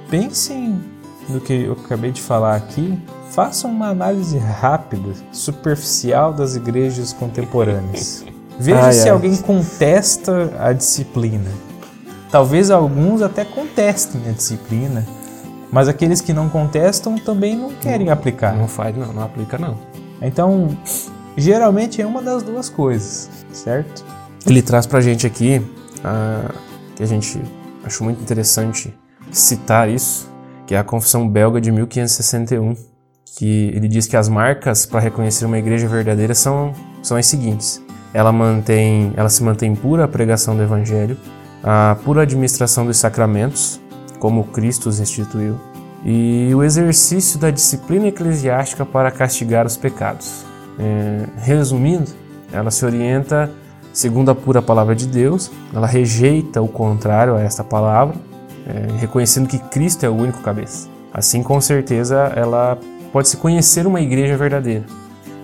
Pensem no que eu acabei de falar aqui Faça uma análise rápida, superficial das igrejas contemporâneas. Veja ai, se ai. alguém contesta a disciplina. Talvez alguns até contestem a disciplina, mas aqueles que não contestam também não querem não, aplicar. Não faz, não, não aplica não. Então, geralmente é uma das duas coisas, certo? Ele traz pra gente aqui, uh, que a gente acho muito interessante citar isso, que é a Confissão Belga de 1561 que ele diz que as marcas para reconhecer uma igreja verdadeira são, são as seguintes. Ela, mantém, ela se mantém pura a pregação do evangelho, a pura administração dos sacramentos, como Cristo os instituiu, e o exercício da disciplina eclesiástica para castigar os pecados. É, resumindo, ela se orienta segundo a pura palavra de Deus, ela rejeita o contrário a esta palavra, é, reconhecendo que Cristo é o único cabeça. Assim, com certeza, ela pode-se conhecer uma igreja verdadeira.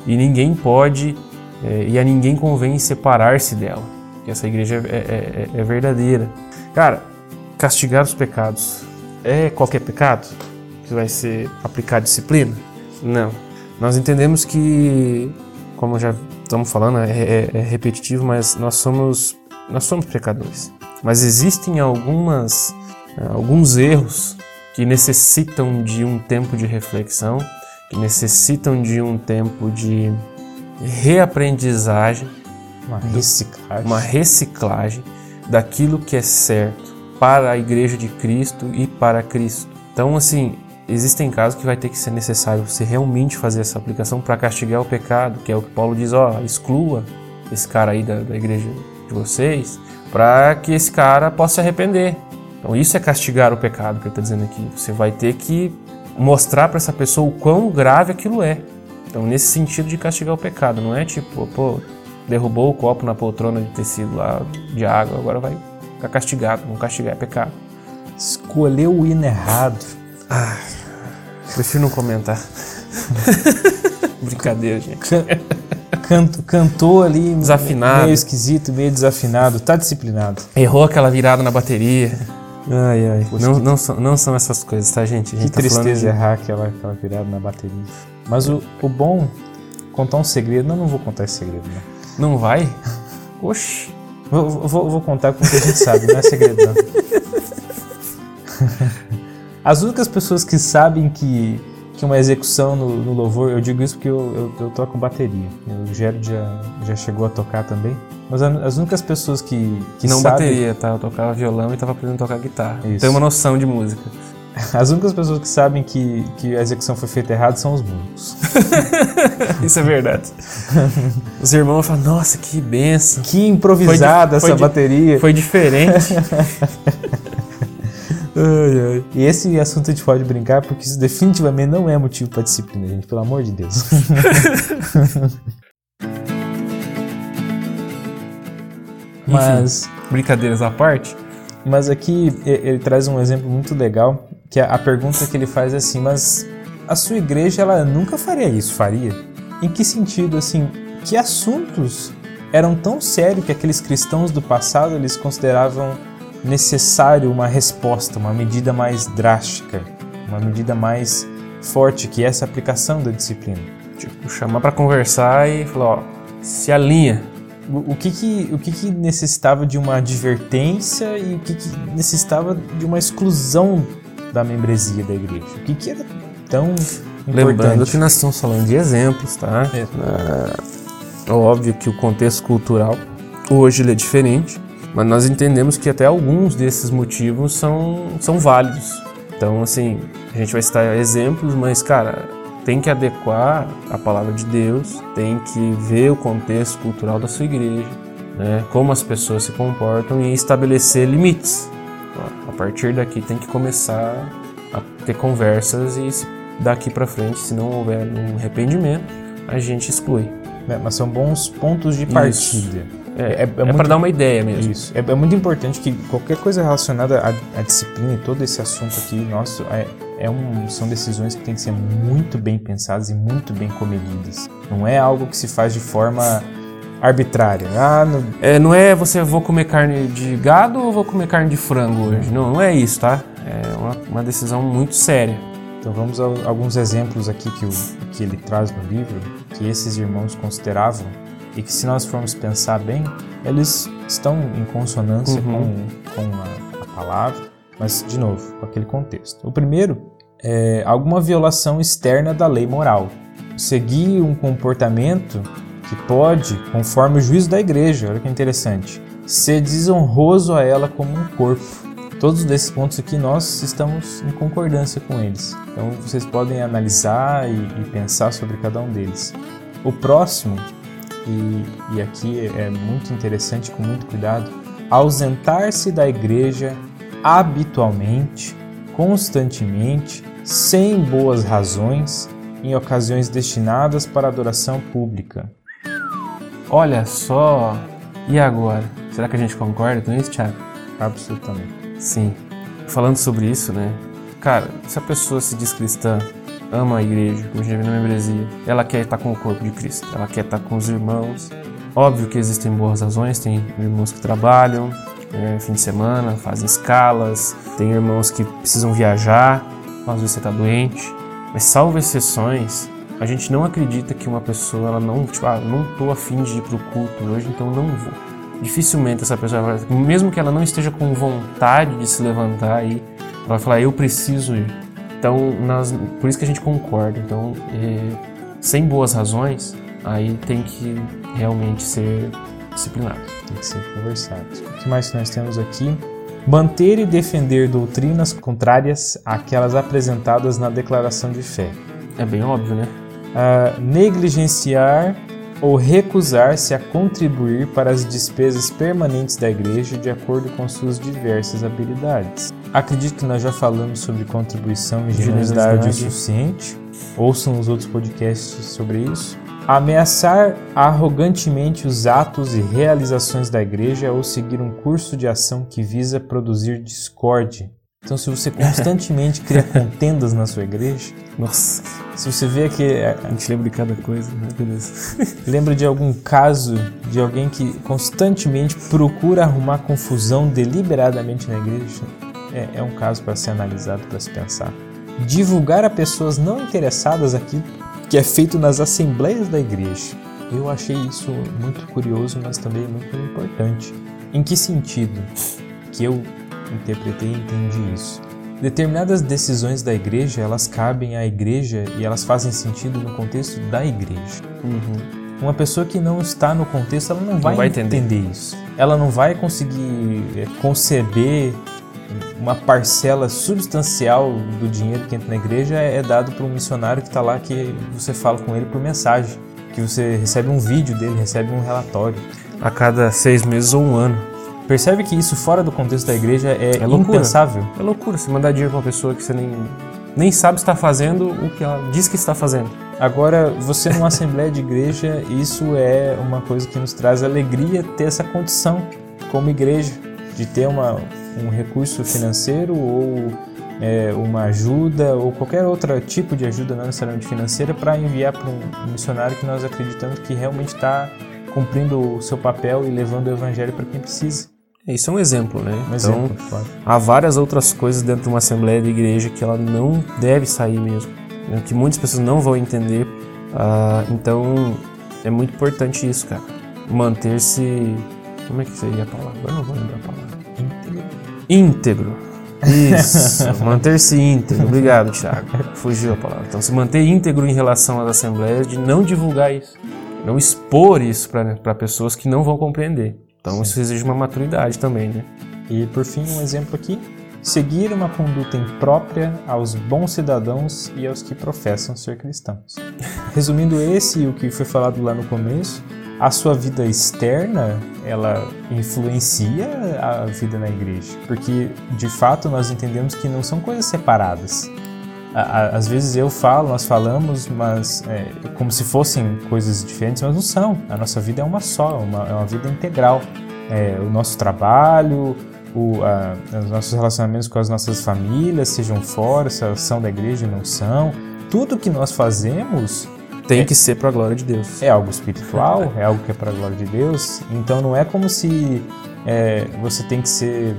E ninguém pode, é, e a ninguém convém separar-se dela, que essa igreja é, é, é, é verdadeira. Cara, castigar os pecados é qualquer pecado que vai ser aplicar disciplina? Não. Nós entendemos que, como já estamos falando, é, é, é repetitivo, mas nós somos, nós somos pecadores. Mas existem algumas, alguns erros que necessitam de um tempo de reflexão, necessitam de um tempo de reaprendizagem, uma reciclagem, uma reciclagem daquilo que é certo para a Igreja de Cristo e para Cristo. Então, assim, existem casos que vai ter que ser necessário você realmente fazer essa aplicação para castigar o pecado, que é o que Paulo diz, ó, exclua esse cara aí da, da igreja de vocês, para que esse cara possa se arrepender. Então isso é castigar o pecado que ele está dizendo aqui. Você vai ter que mostrar para essa pessoa o quão grave aquilo é. Então nesse sentido de castigar o pecado, não é tipo, pô, derrubou o copo na poltrona de tecido lá de água, agora vai ficar castigado, não castigar é pecado. Escolheu o hino errado. Ah, prefiro não comentar. Brincadeira, gente. Canto, cantou ali desafinado. meio esquisito, meio desafinado, tá disciplinado. Errou aquela virada na bateria. Ai, ai. Não, não, são, não são essas coisas, tá, gente? que gente tá tristeza de... errar aquela, aquela virada na bateria. Mas o, o bom, contar um segredo. Não, não vou contar esse segredo, não. Não vai? Oxi. Vou, vou, vou contar porque a gente sabe, não é segredo, não. As únicas pessoas que sabem que, que uma execução no, no louvor, eu digo isso porque eu, eu, eu toco bateria. O Gero já, já chegou a tocar também. Mas as únicas pessoas que, que Não sabem... bateria, tá? Eu tocava violão e tava aprendendo a tocar guitarra. Isso. Tem uma noção de música. As únicas pessoas que sabem que, que a execução foi feita errado são os músicos. Isso é verdade. Os irmãos falam, nossa, que benção. Que improvisada Foi essa foi bateria. Foi diferente. Ai, ai. E esse assunto a gente pode brincar porque isso definitivamente não é motivo para disciplina, gente, pelo amor de Deus. Mas, Brincadeiras à parte. mas aqui ele traz um exemplo muito legal, que a a pergunta que ele faz é assim, mas a sua igreja ela nunca faria isso, faria? Em que sentido, assim, que assuntos eram tão sérios que aqueles cristãos do passado eles consideravam necessário uma resposta, uma medida mais drástica, uma medida mais forte que essa aplicação da disciplina. Tipo, chamar pra conversar e falar, ó, se alinha. O, o que que, o que que necessitava de uma advertência e o que que necessitava de uma exclusão da membresia da igreja? O que que era tão Lembrando importante? que nós estamos falando de exemplos, tá? É. É óbvio que o contexto cultural hoje ele é diferente, mas nós entendemos que até alguns desses motivos são, são válidos. Então, assim, a gente vai citar exemplos, mas, cara, tem que adequar a palavra de Deus, tem que ver o contexto cultural da sua igreja, né? como as pessoas se comportam e estabelecer limites. Ó, A partir daqui tem que começar a ter conversas e daqui para frente, se não houver um arrependimento, a gente exclui. É, mas são bons pontos de Isso. É, É- é, é para dar uma ideia mesmo. Isso. É, é muito importante que qualquer coisa relacionada à, à disciplina e todo esse assunto aqui, nosso, é, é um, são decisões que têm que ser muito bem pensadas e muito bem comedidas. Não é algo que se faz de forma arbitrária. Ah, no- É, não é você vou comer carne de gado ou vou comer carne de frango hoje. Não, não é isso, tá? É uma, uma decisão muito séria. Então vamos a alguns exemplos aqui que, o, que ele traz no livro, que esses irmãos consideravam e que se nós formos pensar bem, eles estão em consonância Uhum. com, com a, a palavra, mas de novo, com aquele contexto. O primeiro é alguma violação externa da lei moral. Seguir um comportamento que pode, conforme o juízo da igreja, olha que interessante, ser desonroso a ela como um corpo. Todos desses pontos aqui nós estamos em concordância com eles. Então vocês podem analisar e, e pensar sobre cada um deles. O próximo, e, e aqui é muito interessante, com muito cuidado, ausentar-se da igreja habitualmente, constantemente, sem boas razões, em ocasiões destinadas para adoração pública. Olha só. E agora? Será que a gente concorda com isso, Thiago? Absolutamente. Sim. Falando sobre isso, né? Cara, se a pessoa se diz cristã, ama a igreja, como gente vê na membresia, ela quer estar com o corpo de Cristo, ela quer estar com os irmãos. Óbvio que existem boas razões, tem irmãos que trabalham, é, fim de semana, fazem escalas, tem irmãos que precisam viajar, às vezes você está doente. Mas salvo exceções, a gente não acredita que uma pessoa, ela não, tipo, ah, não tô afim de ir pro culto hoje, então não vou. Dificilmente essa pessoa vai, mesmo que ela não esteja com vontade de se levantar e ela vai falar, eu preciso ir. Então, nós, por isso que a gente concorda. Então, é, sem boas razões, aí tem que realmente ser disciplinado. Tem que ser conversado. O que mais nós temos aqui? Manter e defender doutrinas contrárias àquelas apresentadas na declaração de fé. É bem óbvio, né? Uh, negligenciar ou recusar-se a contribuir para as despesas permanentes da igreja de acordo com suas diversas habilidades. Acredito que nós já falamos sobre contribuição e generosidade o suficiente. Ouçam os outros podcasts sobre isso. Ameaçar arrogantemente os atos e realizações da igreja ou seguir um curso de ação que visa produzir discórdia então, se você constantemente cria contendas na sua igreja, nossa, se você vê que é, a gente lembra de cada coisa, né? Beleza. lembra de algum caso de alguém que constantemente procura arrumar confusão deliberadamente na igreja, é, é um caso para ser analisado, para se pensar. Divulgar a pessoas não interessadas aquilo que é feito nas assembleias da igreja. Eu achei isso muito curioso, mas também muito importante. Em que sentido? Que eu interpretei e entendi isso. Determinadas decisões da igreja, elas cabem à igreja e elas fazem sentido no contexto da igreja. Uhum. Uma pessoa que não está no contexto, ela não, não vai, vai entender. entender. isso. Ela não vai conseguir eh, conceber uma parcela substancial do dinheiro que entra na igreja é dado para um missionário que está lá que você fala com ele por mensagem, que você recebe um vídeo dele, recebe um relatório. A cada seis meses ou um ano. Percebe que isso fora do contexto da igreja é, é impensável? É loucura você mandar dinheiro para uma pessoa que você nem, nem sabe está fazendo o que ela diz que está fazendo. Agora, você numa assembleia de igreja, isso é uma coisa que nos traz alegria ter essa condição como igreja, de ter uma, um recurso financeiro ou é, uma ajuda ou qualquer outro tipo de ajuda, não necessariamente financeira, para enviar para um missionário que nós acreditamos que realmente está cumprindo o seu papel e levando o evangelho para quem precisa. Isso é um exemplo, né? Um então, exemplo, claro. há várias outras coisas dentro de uma assembleia de igreja que ela não deve sair mesmo, né? que muitas pessoas não vão entender. Uh, então, é muito importante isso, cara. Manter-se. Como é que seria a palavra? Eu não vou lembrar a palavra. Íntegro. Íntegro. Isso, manter-se íntegro. Obrigado, Thiago. Fugiu a palavra. Então, se manter íntegro em relação às assembleias, de não divulgar isso, não expor isso para pessoas que não vão compreender. Então Sim. isso exige uma maturidade também, né? E por fim, um exemplo aqui: seguir uma conduta imprópria aos bons cidadãos e aos que professam ser cristãos. Resumindo esse e o que foi falado lá no começo, a sua vida externa ela influencia a vida na igreja, porque de fato nós entendemos que não são coisas separadas às vezes eu falo, nós falamos, mas é, como se fossem coisas diferentes, mas não são. A nossa vida é uma só, uma, é uma vida integral. É, o nosso trabalho, o, a, os nossos relacionamentos com as nossas famílias, sejam fora, se são da igreja ou não são, tudo que nós fazemos tem é, que ser para a glória de Deus. É algo espiritual, é algo que é para a glória de Deus. Então não é como se é, você tem que ser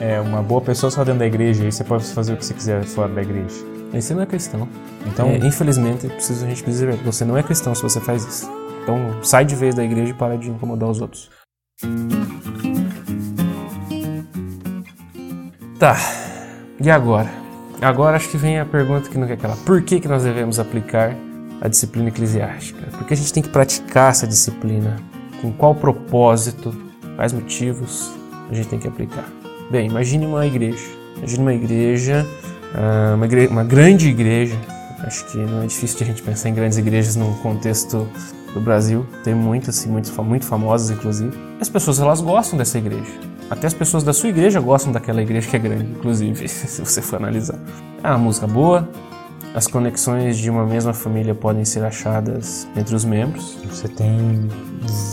é, uma boa pessoa só dentro da igreja e você pode fazer o que você quiser fora da igreja. Você não é cristão. Então, é, infelizmente, preciso, a gente ver. Você não é cristão se você faz isso. Então, sai de vez da igreja e para de incomodar os outros. Tá. E agora? Agora acho que vem a pergunta que não quer aquela. Por que, que nós devemos aplicar a disciplina eclesiástica? Por que a gente tem que praticar essa disciplina? Com qual propósito? Quais motivos a gente tem que aplicar? Bem, imagine uma igreja. Imagine uma igreja ah, uma, igreja, uma grande igreja. Acho que não é difícil de a gente pensar em grandes igrejas no contexto do Brasil. Tem muitas, assim, muito, muito famosas, inclusive. As pessoas elas gostam dessa igreja. Até as pessoas da sua igreja gostam daquela igreja que é grande, inclusive, se você for analisar. É uma música boa, as conexões de uma mesma família podem ser achadas entre os membros. Você tem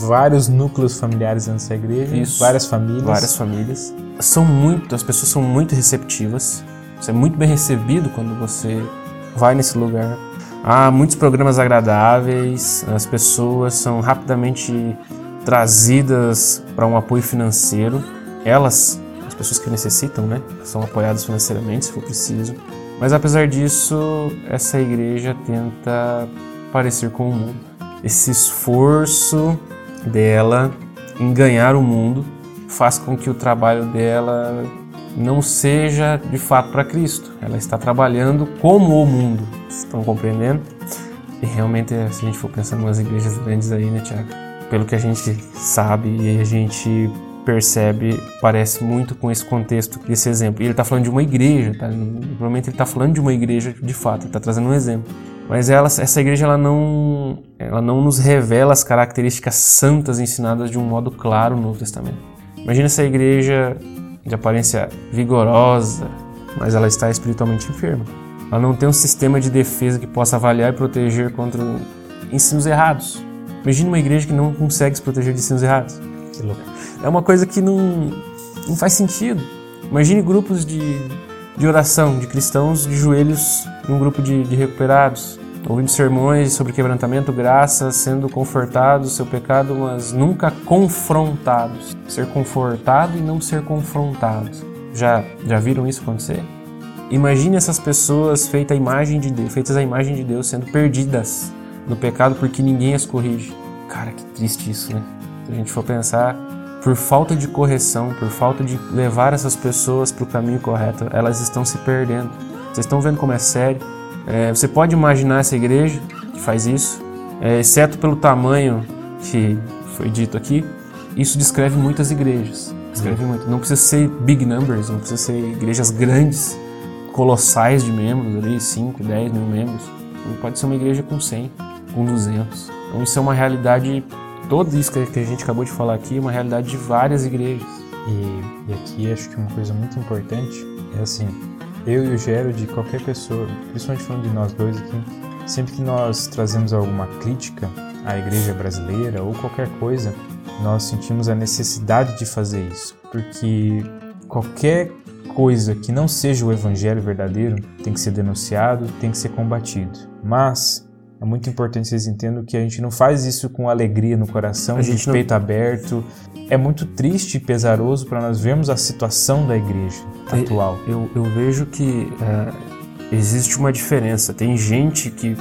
vários núcleos familiares nessa igreja, Isso, várias famílias. Várias famílias. São muito, as pessoas são muito receptivas. Você é muito bem recebido quando você vai nesse lugar. Há muitos programas agradáveis, as pessoas são rapidamente trazidas para um apoio financeiro. Elas, as pessoas que necessitam, né, são apoiadas financeiramente se for preciso. Mas apesar disso, essa igreja tenta parecer com o mundo. Esse esforço dela em ganhar o mundo faz com que o trabalho dela não seja de fato para Cristo. Ela está trabalhando como o mundo. Estão compreendendo? E realmente, se a gente for pensar em umas igrejas grandes aí, né, Tiago? Pelo que a gente sabe e a gente percebe, parece muito com esse contexto, esse exemplo. E ele está falando de uma igreja, tá? Provavelmente ele está falando de uma igreja de fato, ele está trazendo um exemplo. Mas ela, essa igreja ela não, ela não nos revela as características santas ensinadas de um modo claro no Novo Testamento. Imagina essa igreja de aparência vigorosa, mas ela está espiritualmente enferma. Ela não tem um sistema de defesa que possa avaliar e proteger contra ensinos errados. Imagine uma igreja que não consegue se proteger de ensinos errados. É uma coisa que não, não faz sentido. Imagine grupos de, de oração, de cristãos de joelhos num grupo de, de recuperados, ouvindo sermões sobre quebrantamento, graça, sendo confortados do seu pecado, mas nunca confrontados. Ser confortado e não ser confrontados. Já, já viram isso acontecer? Imagine essas pessoas feitas à imagem de Deus, feitas à imagem de Deus, sendo perdidas no pecado porque ninguém as corrige. Cara, que triste isso, né? Se a gente for pensar, por falta de correção, por falta de levar essas pessoas para o caminho correto, elas estão se perdendo. Vocês estão vendo como é sério? É, você pode imaginar essa igreja que faz isso, é, exceto pelo tamanho que foi dito aqui, isso descreve muitas igrejas. Descreve muito. Não precisa ser big numbers, não precisa ser igrejas grandes, colossais de membros, ali, 5, 10 mil membros. Pode ser uma igreja com 100, com 200. Então isso é uma realidade, todo isso que a gente acabou de falar aqui, é uma realidade de várias igrejas. E, e aqui acho que uma coisa muito importante é assim, eu e o Gero, de qualquer pessoa, principalmente falando de nós dois aqui, sempre que nós trazemos alguma crítica à igreja brasileira ou qualquer coisa, nós sentimos a necessidade de fazer isso, porque qualquer coisa que não seja o evangelho verdadeiro tem que ser denunciado, tem que ser combatido. Mas é muito importante vocês entendam que a gente não faz isso com alegria no coração, a gente de peito não... aberto. É muito triste e pesaroso para nós vermos a situação da igreja atual. Eu, eu vejo que é, existe uma diferença. Tem gente que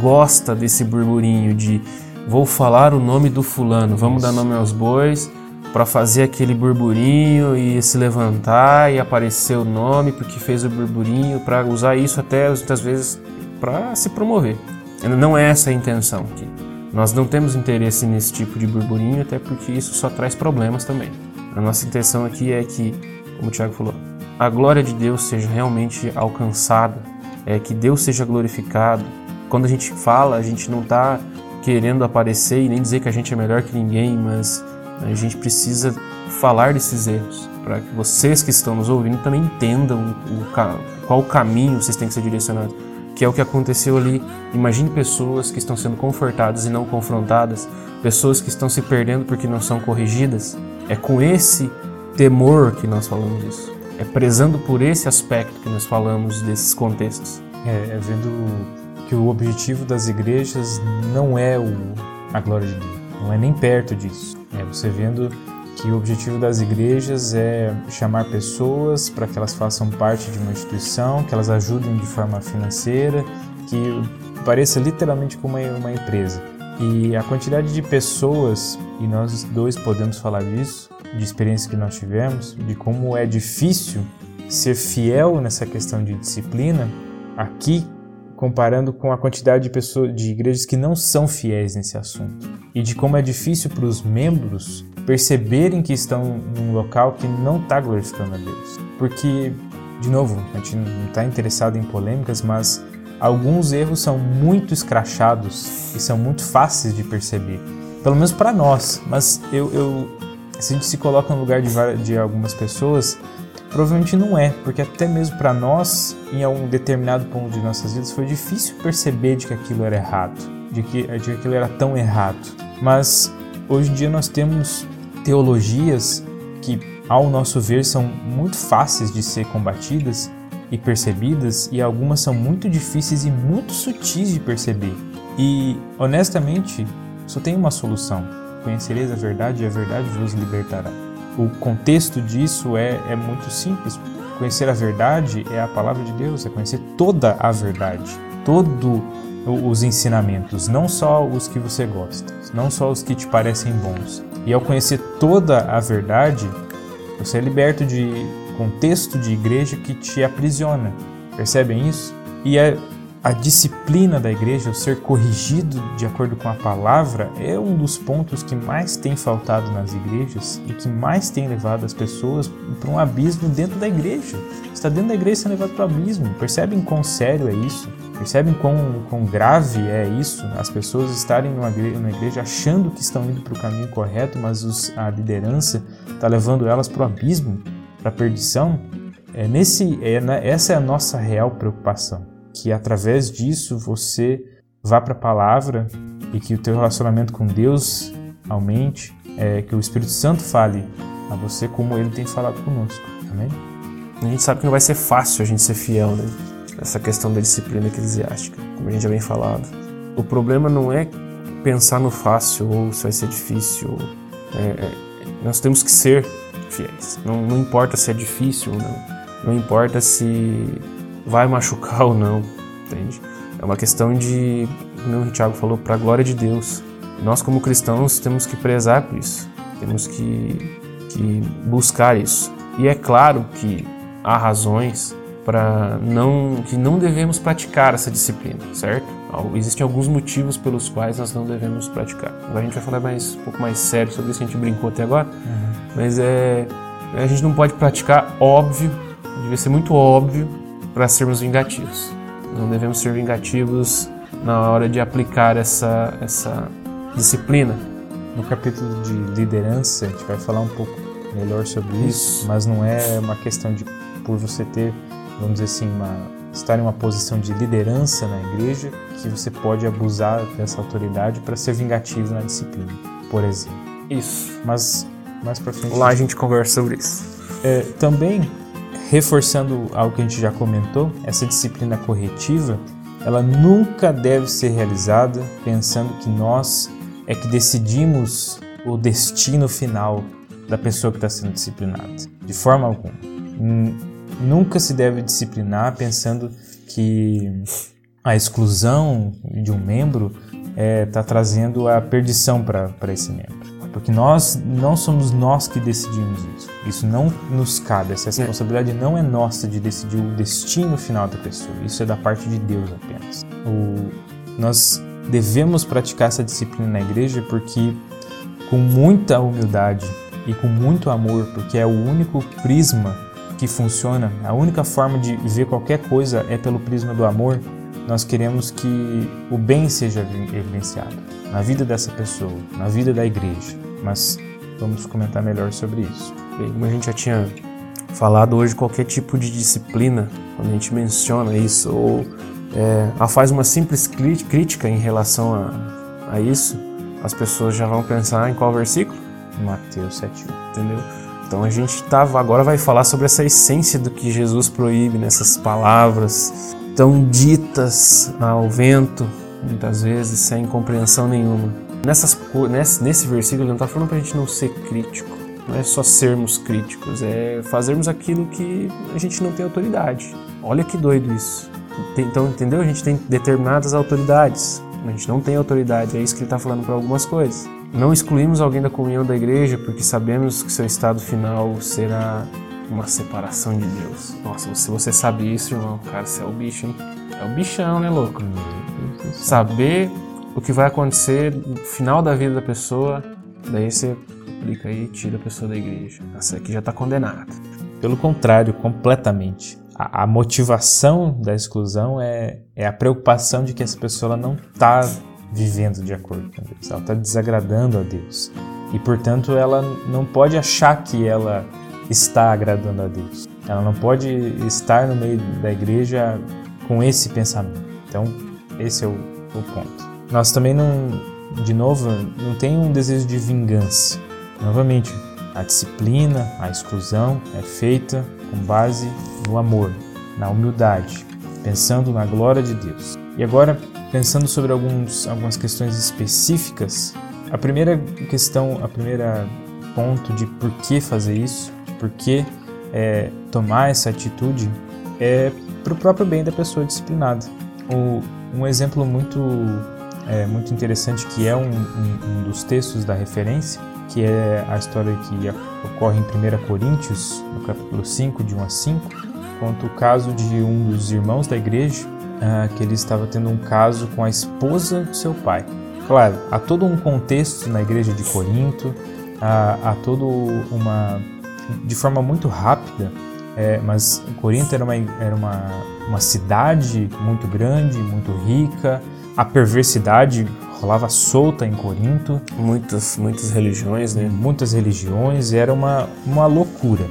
gosta desse burburinho de vou falar o nome do fulano, vamos isso. dar nome aos bois para fazer aquele burburinho e se levantar e aparecer o nome porque fez o burburinho, para usar isso até muitas vezes para se promover. Não é essa a intenção aqui. Nós não temos interesse nesse tipo de burburinho, até porque isso só traz problemas também. A nossa intenção aqui é que, como o Tiago falou, a glória de Deus seja realmente alcançada, é que Deus seja glorificado. Quando a gente fala, a gente não está querendo aparecer e nem dizer que a gente é melhor que ninguém, mas a gente precisa falar desses erros para que vocês que estão nos ouvindo também entendam o, qual o caminho vocês têm que ser direcionados que é o que aconteceu ali. Imagine pessoas que estão sendo confortadas e não confrontadas, pessoas que estão se perdendo porque não são corrigidas. É com esse temor que nós falamos isso. É prezando por esse aspecto que nós falamos desses contextos. É, é vendo que o objetivo das igrejas não é o, a glória de Deus, não é nem perto disso. É você vendo que o objetivo das igrejas é chamar pessoas para que elas façam parte de uma instituição, que elas ajudem de forma financeira, que pareça literalmente como uma empresa. E a quantidade de pessoas, e nós dois podemos falar disso, de experiência que nós tivemos, de como é difícil ser fiel nessa questão de disciplina, aqui comparando com a quantidade de pessoas de igrejas que não são fiéis nesse assunto e de como é difícil para os membros perceberem que estão num local que não está glorificando a Deus. Porque, de novo, a gente não está interessado em polêmicas, mas alguns erros são muito escrachados e são muito fáceis de perceber. Pelo menos para nós. Mas eu, eu, se a gente se coloca no lugar de, de algumas pessoas, provavelmente não é, porque até mesmo para nós, em algum determinado ponto de nossas vidas, foi difícil perceber de que aquilo era errado, de que, de que aquilo era tão errado. Mas hoje em dia nós temos teologias que, ao nosso ver, são muito fáceis de ser combatidas e percebidas, e algumas são muito difíceis e muito sutis de perceber. E, honestamente, só tem uma solução: conhecereis a verdade e a verdade vos libertará. O contexto disso é, é muito simples. Conhecer a verdade é a palavra de Deus, é conhecer toda a verdade, todo os ensinamentos, não só os que você gosta, não só os que te parecem bons. E ao conhecer toda a verdade, você é liberto de contexto de igreja que te aprisiona. Percebem isso? E é a disciplina da igreja, o ser corrigido de acordo com a palavra, é um dos pontos que mais tem faltado nas igrejas e que mais tem levado as pessoas para um abismo dentro da igreja. Está dentro da igreja sendo levado para o abismo. Percebem quão sério é isso? Percebem quão, quão grave é isso? As pessoas estarem numa igreja, numa igreja achando que estão indo para o caminho correto, mas os, a liderança está levando elas para o abismo, para a perdição? É nesse, é, né, essa é a nossa real preocupação que através disso você vá para a palavra e que o teu relacionamento com Deus aumente, é, que o Espírito Santo fale a você como ele tem falado conosco. Amém? A gente sabe que não vai ser fácil a gente ser fiel, né? Essa questão da disciplina eclesiástica, como a gente já vem falado. O problema não é pensar no fácil ou se vai ser difícil. É, é, nós temos que ser fiéis. Não, não importa se é difícil ou não. Não importa se vai machucar ou não, entende? É uma questão de, como o Tiago falou, para a glória de Deus. Nós, como cristãos, temos que prezar por isso, temos que, que buscar isso. E é claro que há razões para não que não devemos praticar essa disciplina, certo? Existem alguns motivos pelos quais nós não devemos praticar. Agora a gente vai falar mais um pouco mais sério sobre isso que a gente brincou até agora, uhum. mas é a gente não pode praticar óbvio, deve ser muito óbvio para sermos vingativos. Não devemos ser vingativos na hora de aplicar essa, essa disciplina. No capítulo de liderança, a gente vai falar um pouco melhor sobre isso, isso mas não é uma questão de por você ter, vamos dizer assim, uma, estar em uma posição de liderança na igreja que você pode abusar dessa autoridade para ser vingativo na disciplina, por exemplo. Isso. Mas mais para frente. Lá a gente conversa sobre isso. É, também reforçando algo que a gente já comentou, essa disciplina corretiva, ela nunca deve ser realizada pensando que nós é que decidimos o destino final da pessoa que está sendo disciplinada. De forma alguma. Nunca se deve disciplinar pensando que a exclusão de um membro está é, tá trazendo a perdição para esse membro porque nós não somos nós que decidimos isso. Isso não nos cabe, essa responsabilidade não é nossa de decidir o destino final da pessoa. Isso é da parte de Deus apenas. O, nós devemos praticar essa disciplina na igreja porque com muita humildade e com muito amor, porque é o único prisma que funciona, a única forma de ver qualquer coisa é pelo prisma do amor. Nós queremos que o bem seja evidenciado na vida dessa pessoa, na vida da igreja. Mas vamos comentar melhor sobre isso. Bem, como a gente já tinha falado hoje, qualquer tipo de disciplina, quando a gente menciona isso, ou é, faz uma simples crítica em relação a, a isso, as pessoas já vão pensar em qual versículo? Mateus 7,1. Entendeu? Então a gente tava, agora vai falar sobre essa essência do que Jesus proíbe nessas palavras tão ditas ao vento, muitas vezes sem compreensão nenhuma. Nessas, nesse, nesse versículo ele não está falando para a gente não ser crítico, não é só sermos críticos, é fazermos aquilo que a gente não tem autoridade. Olha que doido isso. Então, entendeu? A gente tem determinadas autoridades, a gente não tem autoridade, é isso que ele está falando para algumas coisas. Não excluímos alguém da comunhão da igreja porque sabemos que seu estado final será uma separação de Deus. Nossa, se você sabe isso, irmão, cara, você é o bicho, hein? É o bichão, né, louco? Saber o que vai acontecer no final da vida da pessoa, daí você aplica aí e tira a pessoa da igreja. Essa aqui já está condenada. Pelo contrário, completamente. A, a, motivação da exclusão é, é a preocupação de que essa pessoa não está vivendo de acordo com Deus, ela está desagradando a Deus. E, portanto, ela não pode achar que ela está agradando a Deus. Ela não pode estar no meio da igreja com esse pensamento. Então, esse é o, o ponto. Nós também não, de novo, não tem um desejo de vingança. Novamente, a disciplina, a exclusão é feita com base no amor, na humildade, pensando na glória de Deus. E agora, pensando sobre alguns, algumas questões específicas, a primeira questão, a primeira ponto de por que fazer isso, por que é, tomar essa atitude, é para o próprio bem da pessoa disciplinada. O, um exemplo muito, é, muito interessante que é um, um, um dos textos da referência, que é a história que ocorre em 1 Coríntios, no capítulo 5, de 1 a 5, conta o caso de um dos irmãos da igreja, uh, que ele estava tendo um caso com a esposa do seu pai. Claro, há todo um contexto na igreja de Corinto, há, há todo uma. de forma muito rápida, é, mas Corinto era, uma, era uma, uma cidade muito grande, muito rica, a perversidade rolava solta em Corinto. Muitas, muitas religiões, né? Muitas religiões, era uma, uma loucura.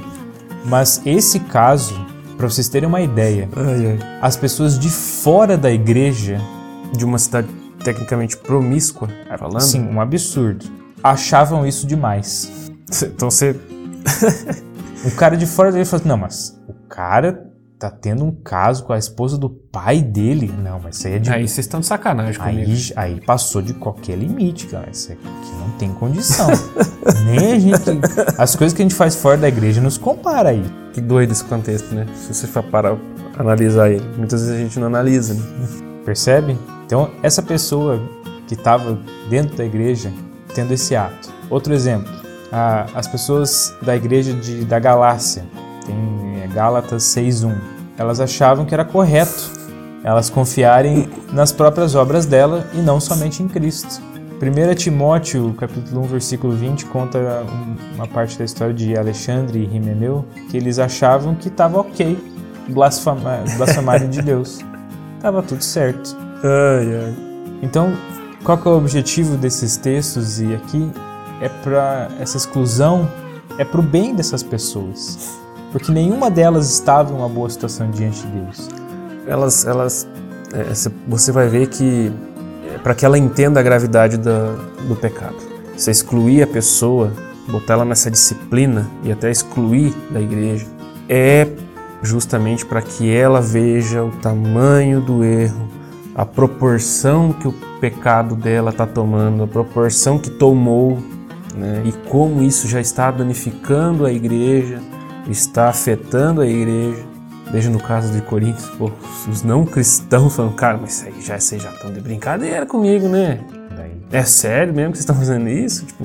Mas esse caso, para vocês terem uma ideia, ai, ai. as pessoas de fora da igreja. De uma cidade tecnicamente promíscua, falando? Sim, um absurdo. Achavam isso demais. Então você. o cara de fora dele falou: não, mas o cara tá tendo um caso com a esposa do pai dele. Não, mas isso aí é de. Aí vocês estão de sacanagem aí, comigo. Aí passou de qualquer limite, cara. Isso aqui não tem condição. Nem a gente. As coisas que a gente faz fora da igreja nos compara aí. Que doido esse contexto, né? Se você for parar analisar ele. Muitas vezes a gente não analisa, né? Percebe? Então, essa pessoa que estava dentro da igreja tendo esse ato. Outro exemplo, as pessoas da igreja de, da Galácia tem é, Gálatas 6:1. Elas achavam que era correto elas confiarem nas próprias obras dela e não somente em Cristo. 1 Timóteo, capítulo 1, versículo 20, conta uma parte da história de Alexandre e Rimeneu, que eles achavam que estava ok blasfemar, blasfemarem de Deus. Tava tudo certo. Ai, ai. Então, qual que é o objetivo desses textos e aqui é para essa exclusão é para o bem dessas pessoas porque nenhuma delas estava em uma boa situação diante de Deus. Elas, elas, é, você vai ver que é, para que ela entenda a gravidade da, do pecado, você excluir a pessoa, botar ela nessa disciplina e até excluir da igreja, é justamente para que ela veja o tamanho do erro, a proporção que o pecado dela está tomando, a proporção que tomou, né? e como isso já está danificando a igreja está afetando a igreja. Veja no caso de Coríntios, pô, os não cristãos falando, cara, mas isso aí já, vocês já estão de brincadeira comigo, né? É sério mesmo que vocês estão fazendo isso? Tipo,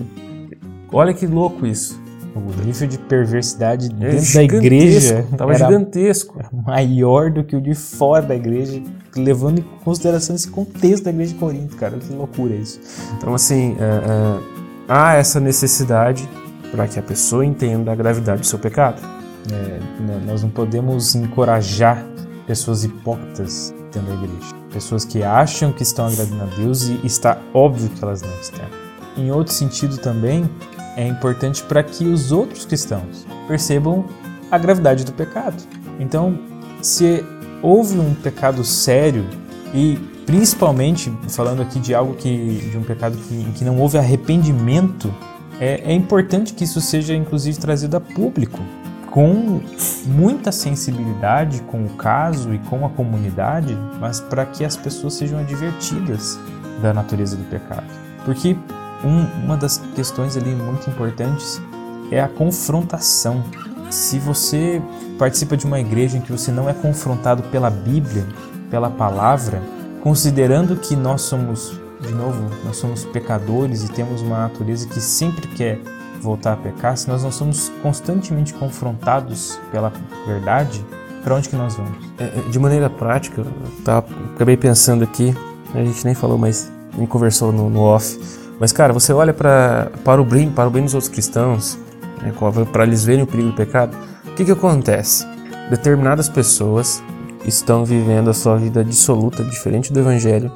olha que louco isso. O nível de perversidade é dentro da igreja tava era, gigantesco. Era maior do que o de fora da igreja, levando em consideração esse contexto da igreja de Corinto, cara. Que loucura isso. Então, assim, uh, uh, há essa necessidade para que a pessoa entenda a gravidade do seu pecado. É, nós não podemos encorajar pessoas hipócritas dentro da igreja. Pessoas que acham que estão agradando a Deus e está óbvio que elas não estão. Em outro sentido também, é importante para que os outros cristãos percebam a gravidade do pecado. Então, se houve um pecado sério e principalmente falando aqui de algo que de um pecado que, em que não houve arrependimento é, é importante que isso seja inclusive trazido a público, com muita sensibilidade com o caso e com a comunidade, mas para que as pessoas sejam advertidas da natureza do pecado. Porque um, uma das questões ali muito importantes é a confrontação. Se você participa de uma igreja em que você não é confrontado pela Bíblia, pela palavra, considerando que nós somos de novo, nós somos pecadores e temos uma natureza que sempre quer voltar a pecar, se nós não somos constantemente confrontados pela verdade, para onde que nós vamos? É, é de maneira prática, tá, acabei pensando aqui, a gente nem falou, mas nem conversou no, no off. Mas cara, você olha para para o bem, para o bem dos outros cristãos, né, para eles verem o perigo do pecado. O que que acontece? Determinadas pessoas estão vivendo a sua vida dissoluta, diferente do evangelho,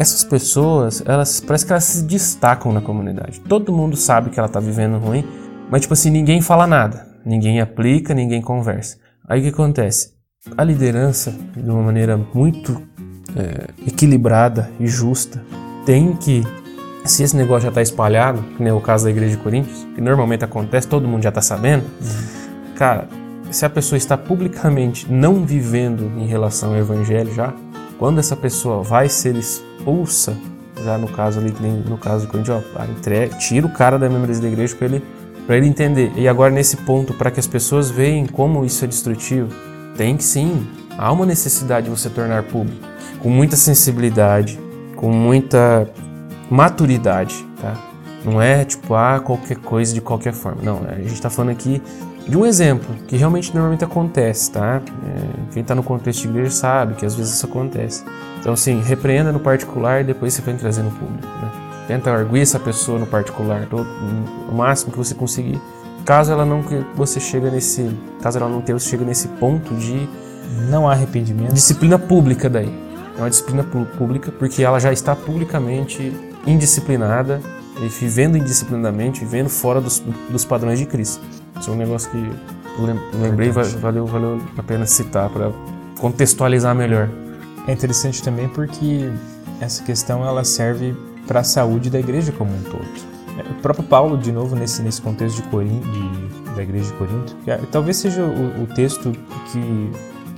essas pessoas, elas parece que elas se destacam na comunidade. Todo mundo sabe que ela está vivendo ruim, mas tipo assim, ninguém fala nada, ninguém aplica, ninguém conversa. Aí o que acontece? A liderança, de uma maneira muito é, equilibrada e justa, tem que, se esse negócio já está espalhado, que nem o caso da igreja de Coríntios, que normalmente acontece, todo mundo já está sabendo, cara, se a pessoa está publicamente não vivendo em relação ao evangelho já, quando essa pessoa vai ser expulsa, já no caso ali, no caso de Corinthians, ó, entrega, tira o cara da membresia da igreja para ele, ele entender. E agora nesse ponto, para que as pessoas vejam como isso é destrutivo, tem que sim há uma necessidade de você tornar público com muita sensibilidade, com muita maturidade, tá? Não é tipo, ah, qualquer coisa de qualquer forma. Não, a gente está falando aqui de um exemplo que realmente normalmente acontece, tá? É, quem está no contexto de igreja sabe que às vezes isso acontece. Então, assim, repreenda no particular e depois você vem trazer no público, né? Tenta arguir essa pessoa no particular, todo, o máximo que você conseguir. Caso ela não você chega nesse, caso ela não tenha, você chega nesse ponto de não há arrependimento. Disciplina pública daí. É uma disciplina pública porque ela já está publicamente indisciplinada vivendo indisciplinadamente, vivendo fora dos, dos padrões de Cristo. Isso é um negócio que eu lembrei e valeu, valeu a pena citar para contextualizar melhor. É interessante também porque essa questão ela serve para a saúde da igreja como um todo. É, o próprio Paulo, de novo, nesse, nesse contexto de, Corinto, de da igreja de Corinto, é, talvez seja o, o texto que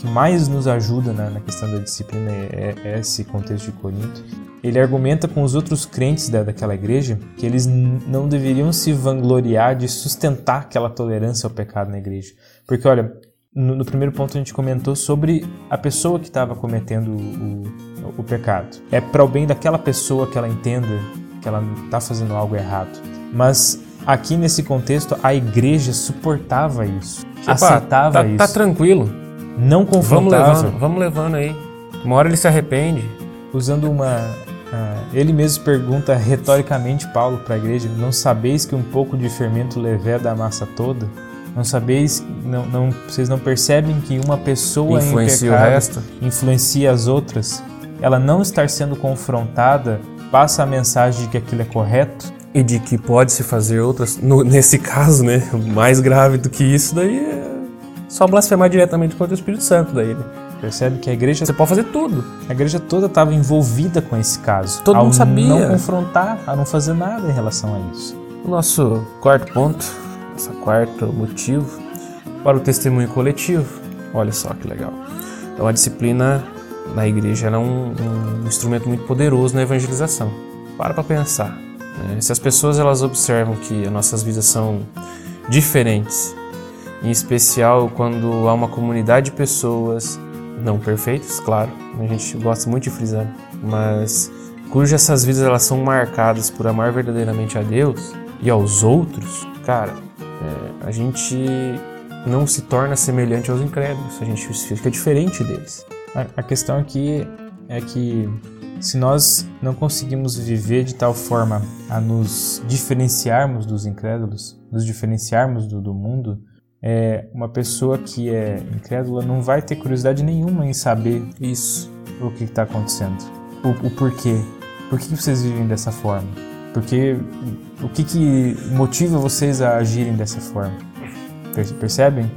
que mais nos ajuda na, na questão da disciplina é, é, esse contexto de Corinto. Ele argumenta com os outros crentes da, daquela igreja que eles não deveriam se vangloriar de sustentar aquela tolerância ao pecado na igreja. Porque, olha, no, no primeiro ponto a gente comentou sobre a pessoa que estava cometendo o, o, o pecado. É para o bem daquela pessoa que ela entenda que ela está fazendo algo errado. Mas aqui nesse contexto a igreja suportava isso, aceitava tá, isso. Tá tranquilo não confrontável. Vamos levando, vamos levando aí. Uma hora ele se arrepende. Usando uma. Uh, ele mesmo pergunta retoricamente Paulo para a igreja: Não sabeis que um pouco de fermento leveda a massa toda? Não sabeis, não, não, vocês não percebem que uma pessoa influencia em pecado o resto? influencia as outras? Ela não estar sendo confrontada passa a mensagem de que aquilo é correto? E de que pode se fazer outras. No, nesse caso, né? Mais grave do que isso daí é só blasfemar diretamente contra o Espírito Santo daí, né? Percebe que a igreja. Você pode fazer tudo. A igreja toda estava envolvida com esse caso. Todo mundo sabia. não confrontar, a não fazer nada em relação a isso. O nosso quarto ponto, nosso quarto motivo para o testemunho coletivo. Olha só que legal. Então a disciplina na igreja é um, um, instrumento muito poderoso na evangelização. Para para pensar. Né? Se as pessoas elas observam que as nossas vidas são diferentes em especial quando há uma comunidade de pessoas não perfeitas, claro, a gente gosta muito de frisar, mas cujas essas vidas elas são marcadas por amar verdadeiramente a Deus e aos outros, cara, é, a gente não se torna semelhante aos incrédulos, a gente fica diferente deles. A, questão aqui é que se nós não conseguimos viver de tal forma a nos diferenciarmos dos incrédulos, nos diferenciarmos do, do mundo, é, uma pessoa que é incrédula não vai ter curiosidade nenhuma em saber isso, o que está acontecendo, o, o, porquê, por que vocês vivem dessa forma, porque o que, que motiva vocês a agirem dessa forma, percebem?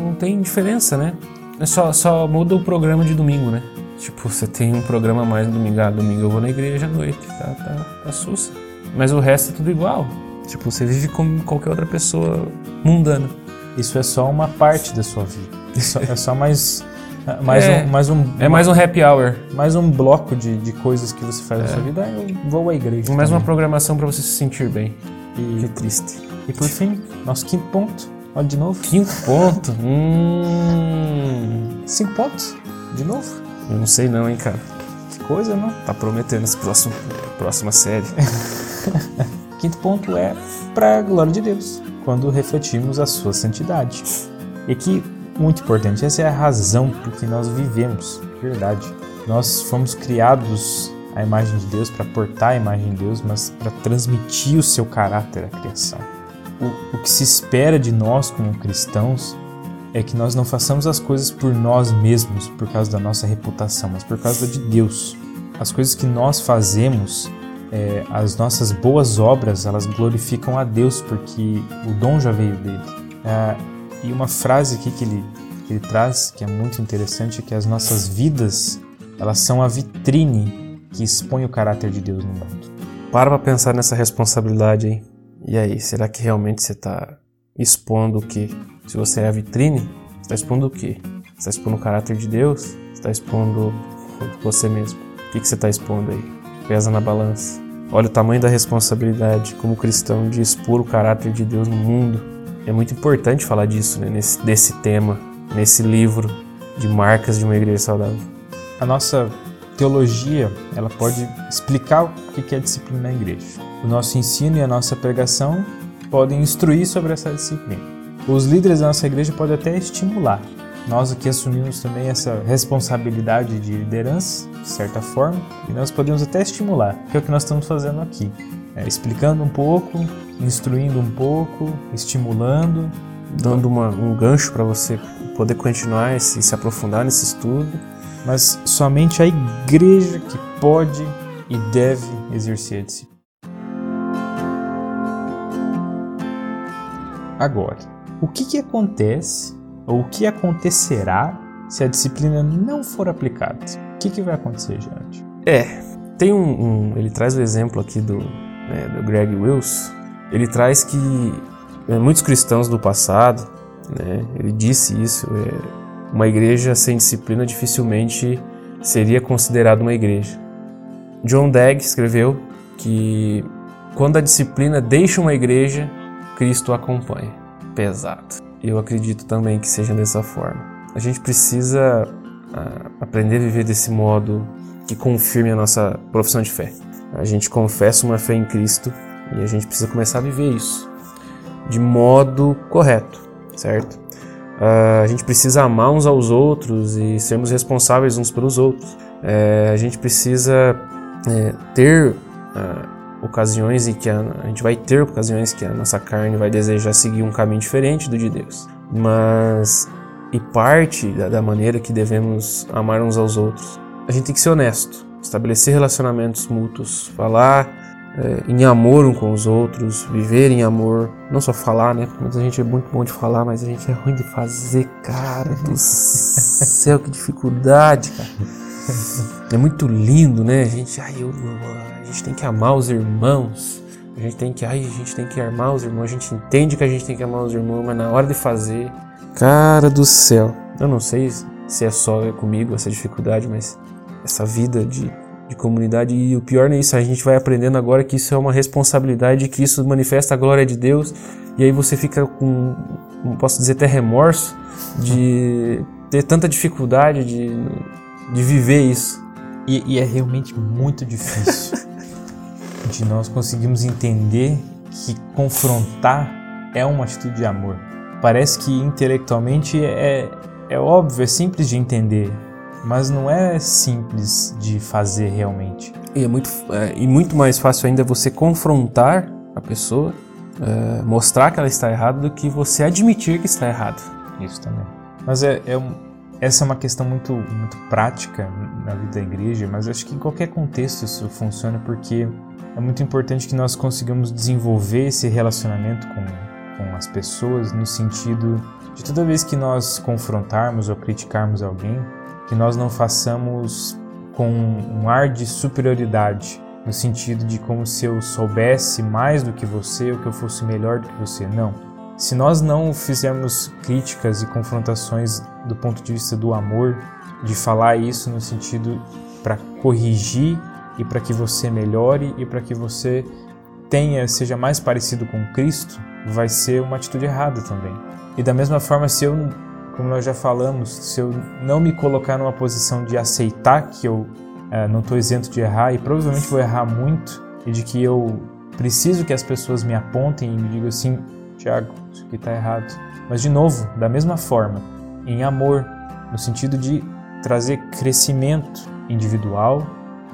Não tem diferença, né? É só, só muda o programa de domingo, né? Tipo, você tem um programa a mais no domingo, ah, domingo eu vou na igreja à noite, tá, tá, tá sussa. Mas o resto é tudo igual. Tipo, você vive como qualquer outra pessoa mundana isso é só uma parte da sua vida. Isso é só mais mais, é, um, mais um. É mais um happy hour. Mais um bloco de, de coisas que você faz é. na sua vida. Eu vou à igreja. Mais também. uma programação para você se sentir bem. E, que triste. E por fim, nosso quinto ponto. Olha de novo. Quinto ponto? hum. Cinco pontos? De novo? Eu não sei não, hein, cara. Que coisa, não? Tá prometendo essa próxima, próxima série. quinto ponto é para glória de Deus quando refletimos a sua santidade. E aqui, muito importante, essa é a razão por que nós vivemos, verdade. Nós fomos criados à imagem de Deus para portar a imagem de Deus, mas para transmitir o seu caráter à criação. O, o que se espera de nós como cristãos é que nós não façamos as coisas por nós mesmos, por causa da nossa reputação, mas por causa de Deus. As coisas que nós fazemos é, as nossas boas obras elas glorificam a Deus porque o dom já veio dele. É, e uma frase aqui que ele, que ele traz que é muito interessante é que as nossas vidas elas são a vitrine que expõe o caráter de Deus no mundo. Para para pensar nessa responsabilidade aí. E aí, será que realmente você está expondo o quê? Se você é a vitrine, está expondo o quê? Está expondo o caráter de Deus? Está expondo você mesmo? O que, que você está expondo aí? Pesa na balança. Olha o tamanho da responsabilidade como cristão de expor o caráter de Deus no mundo. É muito importante falar disso, né? Nesse, desse tema, nesse livro. de marcas de uma igreja saudável. A nossa teologia, ela pode explicar o que é disciplina na igreja. O nosso ensino e a nossa pregação podem instruir sobre essa disciplina. Os líderes da nossa igreja podem até estimular. Nós aqui assumimos também essa responsabilidade de liderança, de certa forma, e nós podemos até estimular, que é o que nós estamos fazendo aqui. É, explicando um pouco, instruindo um pouco, estimulando. Dando uma, um gancho para você poder continuar e se, se aprofundar nesse estudo. Mas somente a igreja que pode e deve exercer a disciplina. Agora, o que, que acontece ou o que acontecerá se a disciplina não for aplicada? O que, que vai acontecer, gente? É, tem um, um, Ele traz o exemplo aqui do, né, do Greg Wills. Ele traz que né, muitos cristãos do passado, né, ele disse isso, é, uma igreja sem disciplina dificilmente seria considerada uma igreja. John Dagg escreveu que quando a disciplina deixa uma igreja, Cristo acompanha. Pesado. Eu acredito também que seja dessa forma. A gente precisa uh, aprender a viver desse modo que confirme a nossa profissão de fé. A gente confessa uma fé em Cristo e a gente precisa começar a viver isso de modo correto, certo? Uh, a gente precisa amar uns aos outros e sermos responsáveis uns pelos outros. Uh, a gente precisa é, ter uh, ocasiões em que a, a gente vai ter ocasiões que a nossa carne vai desejar seguir um caminho diferente do de Deus. Mas e parte da, da maneira que devemos amar uns aos outros, a gente tem que ser honesto, estabelecer relacionamentos mútuos, falar é, em amor um com os outros, viver em amor, não só falar, né? Mas a gente é muito bom de falar, mas a gente é ruim de fazer, cara do céu, que dificuldade, cara. É muito lindo, né? A gente, ai, eu, a gente tem que amar os irmãos. A gente tem que, ai, a gente tem que amar os irmãos. A gente entende que a gente tem que amar os irmãos, mas na hora de fazer, cara do céu. Eu não sei se é só comigo essa dificuldade, mas essa vida de, de comunidade e o pior não é isso, a gente vai aprendendo agora que isso é uma responsabilidade, que isso manifesta a glória de Deus, e aí você fica com, não posso dizer até remorso de ter tanta dificuldade de, de viver isso. E, e é realmente muito difícil. de nós conseguimos entender que confrontar é uma atitude de amor. Parece que intelectualmente é, é óbvio, é simples de entender, mas não é simples de fazer realmente. E, é muito, é, e muito mais fácil ainda você confrontar a pessoa, é, mostrar que ela está errada, do que você admitir que está errado. Isso também. Mas é, é um, essa é uma questão muito, muito prática na vida da igreja, mas acho que em qualquer contexto isso funciona porque é muito importante que nós consigamos desenvolver esse relacionamento com, com as pessoas no sentido de toda vez que nós confrontarmos ou criticarmos alguém, que nós não façamos com um ar de superioridade, no sentido de como se eu soubesse mais do que você ou que eu fosse melhor do que você. Não. Se nós não fizermos críticas e confrontações do ponto de vista do amor, de falar isso no sentido para corrigir e para que você melhore e para que você tenha seja mais parecido com Cristo, vai ser uma atitude errada também. E da mesma forma, se eu, como nós já falamos, se eu não me colocar numa posição de aceitar que eu é, não estou isento de errar e provavelmente vou errar muito e de que eu preciso que as pessoas me apontem e me digam assim, Tiago, isso aqui está errado. Mas de novo, da mesma forma, em amor, no sentido de trazer crescimento individual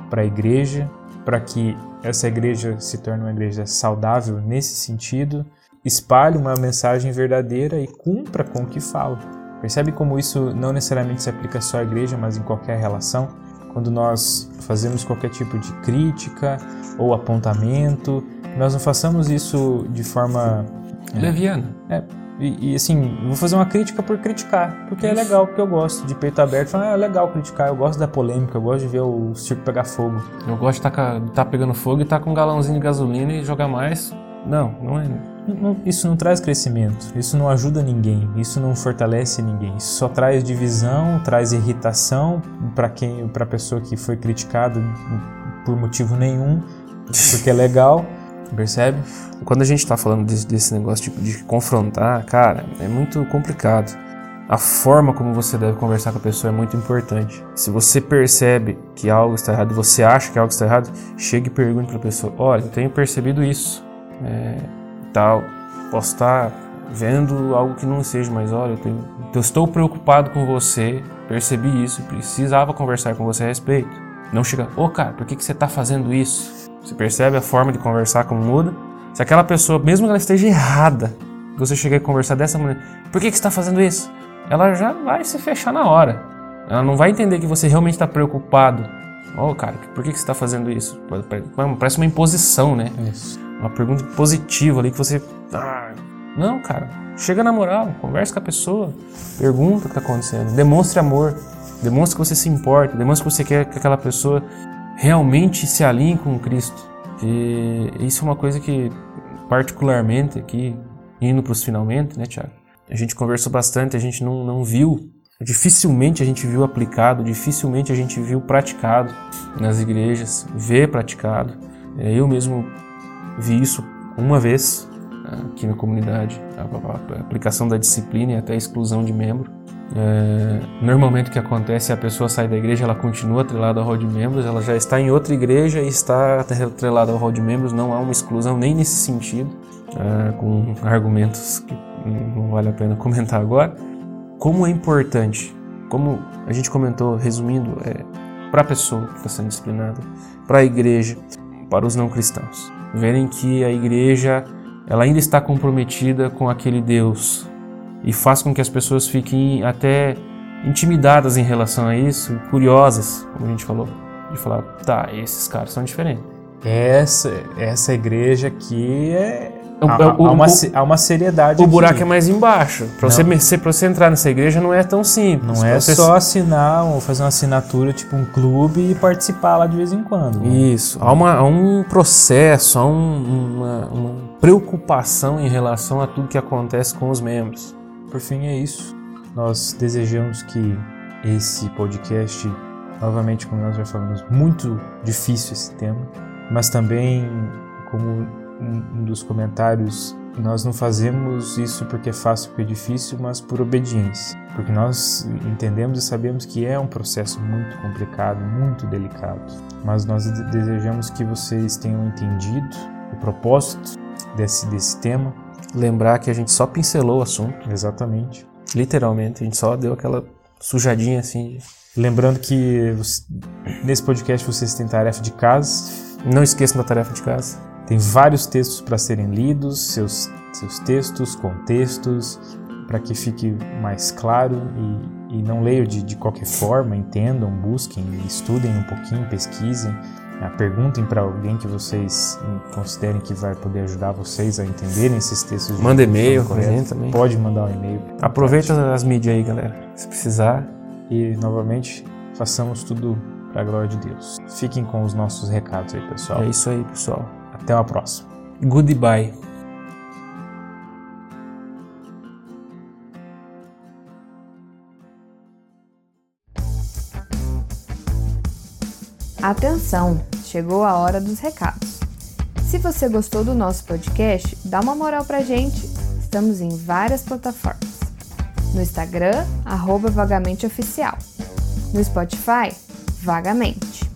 para a igreja, para que essa igreja se torne uma igreja saudável nesse sentido, espalhe uma mensagem verdadeira e cumpra com o que fala. Percebe como isso não necessariamente se aplica só à igreja, mas em qualquer relação? Quando nós fazemos qualquer tipo de crítica ou apontamento, nós não façamos isso de forma. Leviana. É, e, e, assim, vou fazer uma crítica por criticar, porque é Isso. é legal, porque eu gosto de peito aberto. Falar, ah, é legal criticar, eu gosto da polêmica, eu gosto de ver o circo pegar fogo. Eu gosto de estar tá, tá pegando fogo e estar tá com um galãozinho de gasolina e jogar mais. Não, não é. Não, isso não traz crescimento, isso não ajuda ninguém, isso não fortalece ninguém, isso só traz divisão, traz irritação para quem, para a pessoa que foi criticada por motivo nenhum, porque é legal. Percebe? Quando a gente está falando desse, desse negócio tipo, de confrontar, cara, é muito complicado. a forma como você deve conversar com a pessoa é muito importante. Se você percebe que algo está errado, você acha que algo está errado, chegue e pergunte para a pessoa: Olha, eu tenho percebido isso, é, tal. Posso estar vendo algo que não seja, mas olha, eu, tenho, eu estou preocupado com você, percebi isso, precisava conversar com você a respeito. Não chega, ô oh, cara, por que, que você está fazendo isso? Você percebe a forma de conversar como muda? Se aquela pessoa, mesmo que ela esteja errada, você chegar e conversar dessa maneira, por que, que você está fazendo isso? Ela já vai se fechar na hora. Ela não vai entender que você realmente está preocupado. Ô, oh, cara, por que, que você está fazendo isso? Parece uma imposição, né? Isso. Uma pergunta positiva ali que você. Ah, não, cara. Chega na moral, conversa com a pessoa, pergunta o que está acontecendo, demonstre amor, demonstre que você se importa, demonstre que você quer que aquela pessoa realmente se alinhe com Cristo. E isso é uma coisa que, particularmente aqui, indo para os finalmente, né, Tiago? A gente conversou bastante, a gente não, não viu, dificilmente a gente viu aplicado, dificilmente a gente viu praticado nas igrejas, vê praticado. É, eu mesmo vi isso uma vez aqui na comunidade, a aplicação da disciplina e até a exclusão de membro. É, normalmente o que acontece é a pessoa sai da igreja, ela continua atrelada ao rol de membros, ela já está em outra igreja e está atrelada ao rol de membros, não há uma exclusão nem nesse sentido, é, com argumentos que não vale a pena comentar agora. Como é importante, como a gente comentou, resumindo, é, para a pessoa que está sendo disciplinada, para a igreja, para os não cristãos, verem que a igreja ela ainda está comprometida com aquele Deus e faz com que as pessoas fiquem até intimidadas em relação a isso, curiosas, como a gente falou, de falar, tá, esses caras são diferentes. Essa, essa igreja aqui é. Há, há, uma, há uma seriedade. O aqui. buraco é mais embaixo. Para você, pra você entrar nessa igreja não é tão simples. Não é você... só assinar ou fazer uma assinatura, tipo um clube, e participar lá de vez em quando. Né? Isso. Há, uma, há um processo, há um, uma, uma preocupação em relação a tudo que acontece com os membros. Por fim, é isso. Nós desejamos que esse podcast, novamente, como nós já falamos, muito difícil esse tema, mas também, como um dos comentários, nós não fazemos isso porque é fácil, porque é difícil, mas por obediência. Porque nós entendemos e sabemos que é um processo muito complicado, muito delicado. Mas nós desejamos que vocês tenham entendido o propósito desse, desse tema. Lembrar que a gente só pincelou o assunto. Exatamente. Literalmente, a gente só deu aquela sujadinha assim. Lembrando que nesse podcast vocês têm tarefa de casa. Não esqueçam da tarefa de casa. Tem vários textos para serem lidos, seus, seus textos, contextos, para que fique mais claro e, e não leiam de, de qualquer forma, entendam, busquem, estudem um pouquinho, pesquisem perguntem para alguém que vocês considerem que vai poder ajudar vocês a entenderem esses textos. Manda e-mail também. Pode mandar um e-mail. Aproveita as mídias aí, galera, se precisar. E novamente, façamos tudo para a glória de Deus. Fiquem com os nossos recados aí, pessoal. É isso aí, pessoal. Até uma próxima. Goodbye. Atenção, chegou a hora dos recados. Se você gostou do nosso podcast, dá uma moral pra gente. Estamos em várias plataformas. No Instagram, arroba Vagamente Oficial. No Spotify, Vagamente.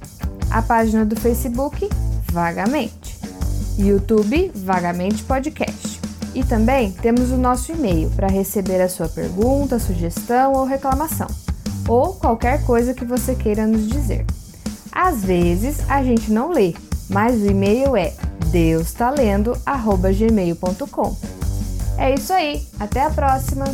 A página do Facebook, Vagamente. YouTube, Vagamente Podcast. E também temos o nosso e-mail para receber a sua pergunta, sugestão ou reclamação, ou qualquer coisa que você queira nos dizer. Às vezes a gente não lê, mas o e-mail é deustalendo@gmail.com. É isso aí, até a próxima.